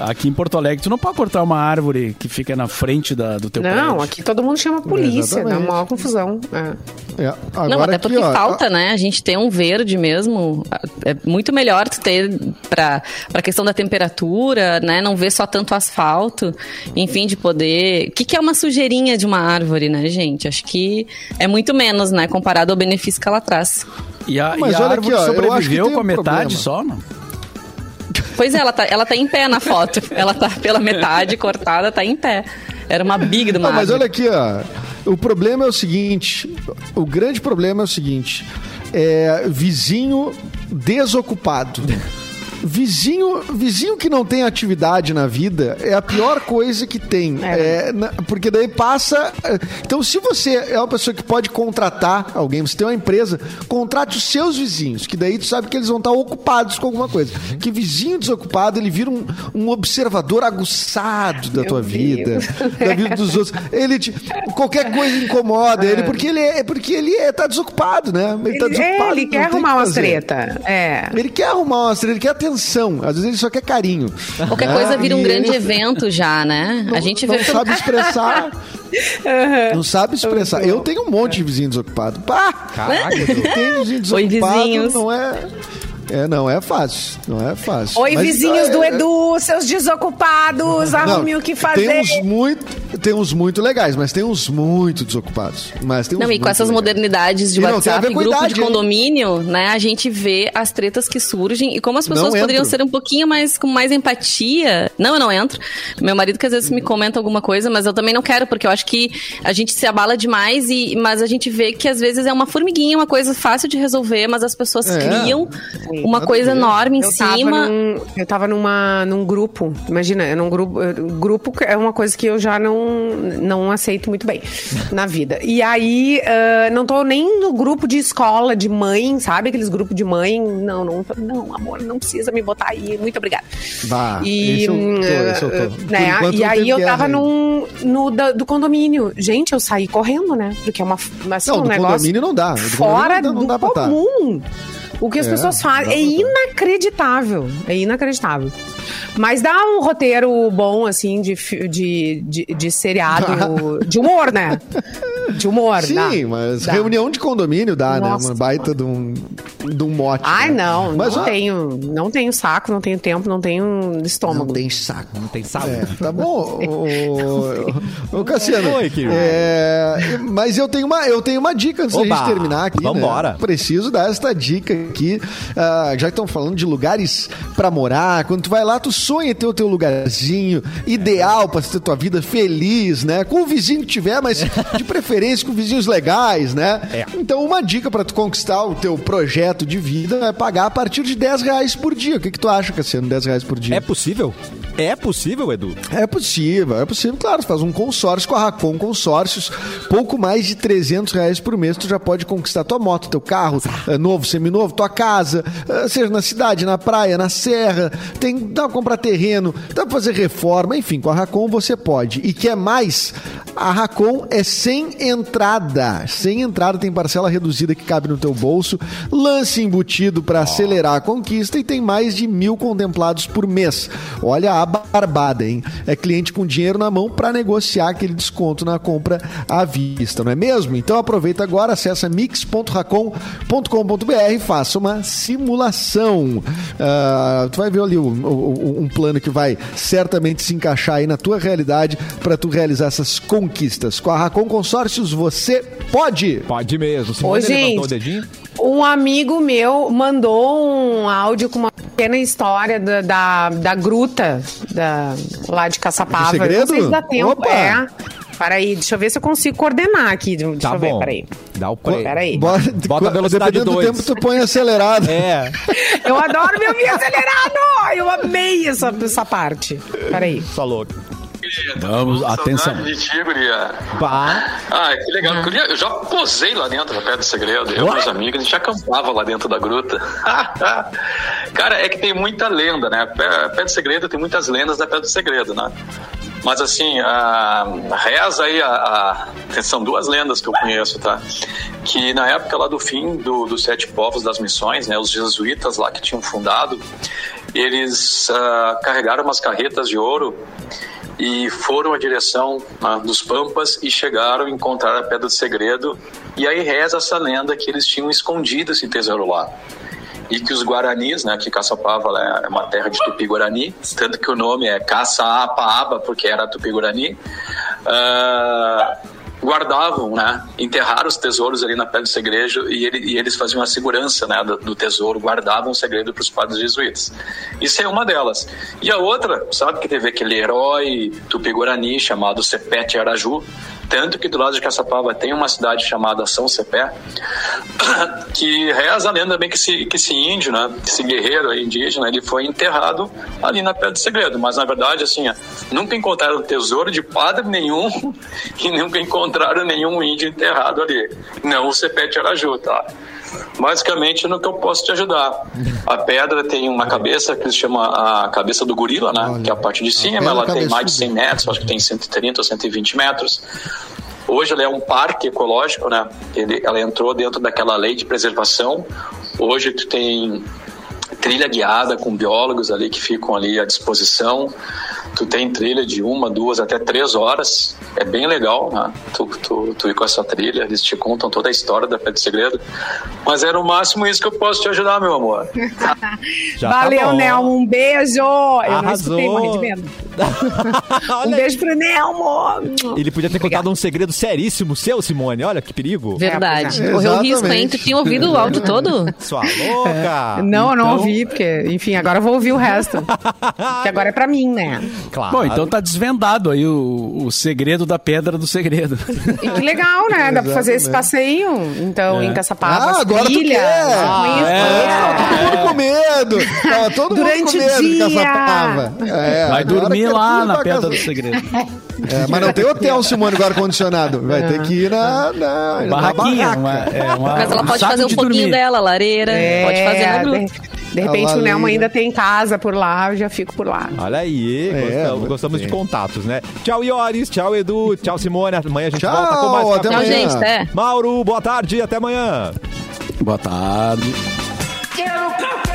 aqui em Porto Alegre tu não pode cortar uma árvore que fica na frente da, do teu não, prédio. aqui todo mundo chama a polícia, dá Exatamente. maior confusão. É. É, agora Não, até aqui, porque ó, falta, né? A gente ter um verde mesmo. É muito melhor tu ter pra, pra questão da temperatura, né? Não ver só tanto asfalto. Enfim, de poder. O que, que é uma sujeirinha de uma árvore, né, gente? Acho que é muito menos, né? Comparado ao benefício que ela traz. E a, Mas e a olha árvore aqui, ó, eu acho que sobreviveu tem com a um metade problema. só, não? Pois é, ela tá, ela tá em pé na foto. Ela tá pela metade cortada, tá em pé. Era uma big de uma Não, mas olha aqui, ó. O problema é o seguinte: o grande problema é o seguinte: é vizinho desocupado. Vizinho, vizinho que não tem atividade na vida é a pior coisa que tem. É, na- porque daí passa. Então, se você é uma pessoa que pode contratar alguém, você tem uma empresa, contrate os seus vizinhos, que daí tu sabe que eles vão estar ocupados com alguma coisa. Que vizinho desocupado, ele vira um, um observador aguçado da tua vida, da vida dos outros. Ele te- qualquer coisa incomoda ele, porque ele é porque ele é, tá desocupado, né? Ele tá Ele, desocupado. é, ele não quer arrumar que fazer. treta. É. Ele quer arrumar uma estrela, ele quer atenção. Às vezes ele só quer carinho. Qualquer né? coisa vira um E grande ele evento já, né? Não, a gente não vê sabe expressar. Não sabe expressar. Eu tenho um monte de vizinho desocupado. Pá! Caraca, Tem vizinho Oi, desocupado. vizinhos. Não é. É, não é fácil. Não é fácil. Oi, Mas, vizinhos é, do é, Edu, seus desocupados, arrume o que fazer. Tem uns muito, tem uns muito legais, mas tem uns muito desocupados. Mas tem uns Não, e com essas legais. modernidades de E não WhatsApp, com grupo idade, de condomínio, né? A gente vê as tretas que surgem e como as pessoas Não poderiam entro. ser um pouquinho mais com mais empatia. Não, eu não entro. Meu marido que às vezes me comenta alguma coisa, mas eu também não quero, porque eu acho que a gente se abala demais, e, mas a gente vê que às vezes é uma formiguinha, uma coisa fácil de resolver, mas as pessoas É. criam uma nada coisa ver. enorme em Eu cima. num, eu tava numa, num grupo, imagina, eu num grupo, grupo é uma coisa que eu já não, não aceito muito bem na vida. E aí, ah, não tô nem no grupo de escola de mãe, sabe? Aqueles grupos de mãe, não, não, não, amor, não precisa me botar aí, muito obrigada. Bah, E, eu tô, esse eu tô. Por né, e aí eu tava num, no da- do condomínio. Gente, eu saí correndo, né? Porque é uma, assim, Não, um do negócio condomínio não dá. Do fora não dá- não do dá pra tá. O que as É, pessoas não fazem é tá. inacreditável. É inacreditável. Mas dá um roteiro bom, assim, de, de, de, de seriado, de humor, né? De humor, Sim, dá. mas Dá. reunião de condomínio dá, né? Nossa. Uma baita de um, de um mote. Ai, né? não, Mas, não ó, tenho. Não tenho saco, não tenho tempo, não tenho estômago. Não tem saco. Não tem saúde. É, tá bom, ô, Cassiano. Oi, querido. É, mas eu tenho uma, eu tenho uma dica antes da Oba, gente terminar aqui. vambora. Né? Preciso dar esta dica aqui. Ah, já que estão falando de lugares pra morar, quando tu vai lá, tu sonha ter o teu lugarzinho ideal pra ter tua vida feliz, né? Com o vizinho que tiver, mas de preferência com vizinhos legais, né? É. Então, uma dica pra tu conquistar o teu projeto de vida é pagar a partir de 10 reais por dia. O que, que tu acha, Cassiano, 10 reais por dia? É possível? É possível, Edu? É possível, é possível, claro. Faz um consórcio com a Racon Consórcios, pouco mais de 300 reais por mês, tu já pode conquistar tua moto, teu carro, eh, novo, seminovo, tua casa, eh, seja na cidade, na praia, na serra, tem, dá pra comprar terreno, dá pra fazer reforma, enfim, com a Racon você pode. E quer mais? A Racon é sem entrada, sem entrada, tem parcela reduzida que cabe no teu bolso, lance embutido para acelerar a conquista e tem mais de mil contemplados por mês. Olha a barbada, hein? É cliente com dinheiro na mão para negociar aquele desconto na compra à vista, não é mesmo? Então aproveita agora, acessa mix.racon.com.br e faça uma simulação. Ah, tu vai ver ali o- o- um plano que vai certamente se encaixar aí na tua realidade para tu realizar essas conquistas. Com a Racon Consórcios você pode! Pode mesmo. Ô, Simone levantou gente, o dedinho. um amigo meu mandou um áudio com uma pequena história da, da, da gruta da, lá de Caçapava. De segredo? Não sei se dá tempo. Opa! É. Peraí, deixa eu ver se eu consigo coordenar aqui. Deixa Tá eu ver, bom. peraí. Dá o play. Peraí. Bora- Bota a velocidade Dependendo do tempo, tu põe acelerado. É. Eu adoro meu vinho acelerado! Eu amei essa, essa parte. Peraí. Só louco. Vamos, atenção. Saudade de ti, guria. Pá. Ah, que legal. Eu já posei lá dentro da Pedra do Segredo. Eu e meus amigos, a gente acampava lá dentro da gruta. Cara, é que tem muita lenda, né? Pedra do Segredo tem muitas lendas da Pedra do Segredo, né? Mas assim, a, reza aí, a, a- são duas lendas que eu conheço, tá? Que na época lá do fim do, dos sete povos das missões, né? Os jesuítas lá que tinham fundado, eles ah, carregaram umas carretas de ouro e foram à direção ah, dos Pampas e chegaram a encontrar a Pedra do Segredo. E aí reza essa lenda que eles tinham escondido esse tesouro lá. E que os Guaranis, né, que Caçapava né, é uma terra de Tupi-Guarani, tanto que o nome é Caçaapa-Aba, porque era Tupi-Guarani, ah, guardavam, né, enterraram os tesouros ali na Pedra do Segredo e, ele- e eles faziam a segurança né, do, do tesouro, guardavam o segredo para os padres jesuítas. Isso é uma delas. E a outra, sabe que teve aquele herói Tupi-Guarani chamado Sepete Araju, Tanto que do lado de Caçapava tem uma cidade chamada São Cepé, que reza a lenda bem que esse, que esse índio, né, esse guerreiro indígena, ele foi enterrado ali na Pedra do Segredo. Mas na verdade, assim, nunca encontraram tesouro de padre nenhum e nunca encontraram nenhum índio enterrado ali. Não o Cepé de Araju, tá? Basicamente, no que eu posso te ajudar. A pedra tem uma cabeça que se chama a cabeça do gorila, né? Olha, que é a parte de cima, ela tem mais de cabeçuda. 100 metros, acho que tem 130 ou 120 metros. Hoje ela é um parque ecológico, né? Ele, ela entrou dentro daquela lei de preservação. Hoje tu tem trilha guiada com biólogos ali que ficam ali à disposição. Tu tem trilha de uma, duas, até três horas. É bem legal, né? Tu, tu, tu ir com essa trilha, eles te contam toda a história da Pedra do Segredo. Mas era o máximo isso que eu posso te ajudar, meu amor. Já tá Valeu, bom. Nelmo. Um beijo. Eu não Arrasou. escutei, morri de medo. Um beijo pro Nelmo. ele podia ter contado um segredo seríssimo seu, Simone. Olha que perigo. Verdade. É, Correu o risco, hein? Tu tinha ouvido o áudio todo? Sua louca. Não, eu não Então- ouvi, porque, enfim, agora eu vou ouvir o resto. que agora é pra mim, né? Claro. Bom, então tá desvendado aí o, o segredo da pedra do segredo. E que legal, né? Dá pra fazer esse passeio. Então, É. em Caçapava, Ah, agora tu trilhas. quer. com isso. é. Todo mundo com medo. Tava todo Durante mundo com medo de dia. Caçapava. É, Vai dormir quer lá na pedra casa- do segredo. É, mas não tem hotel, Simone, com ar-condicionado. Vai ter que ir na, na, na Barraquinha. Uma, é, uma, Mas ela pode saco fazer um de pouquinho dormir. dela, lareira. É, Pode fazer na gruta. De, repente o Nelmo lareira. ainda tem casa por lá, eu já fico por lá. Olha aí, É, gostamos, gostamos de contatos, né? Tchau, Ioris. Tchau, Edu. Tchau, Simone. Amanhã a gente Tchau, volta com mais até. Tchau, amanhã. gente. Até. Mauro, boa tarde. Até amanhã. Boa tarde. Quero café!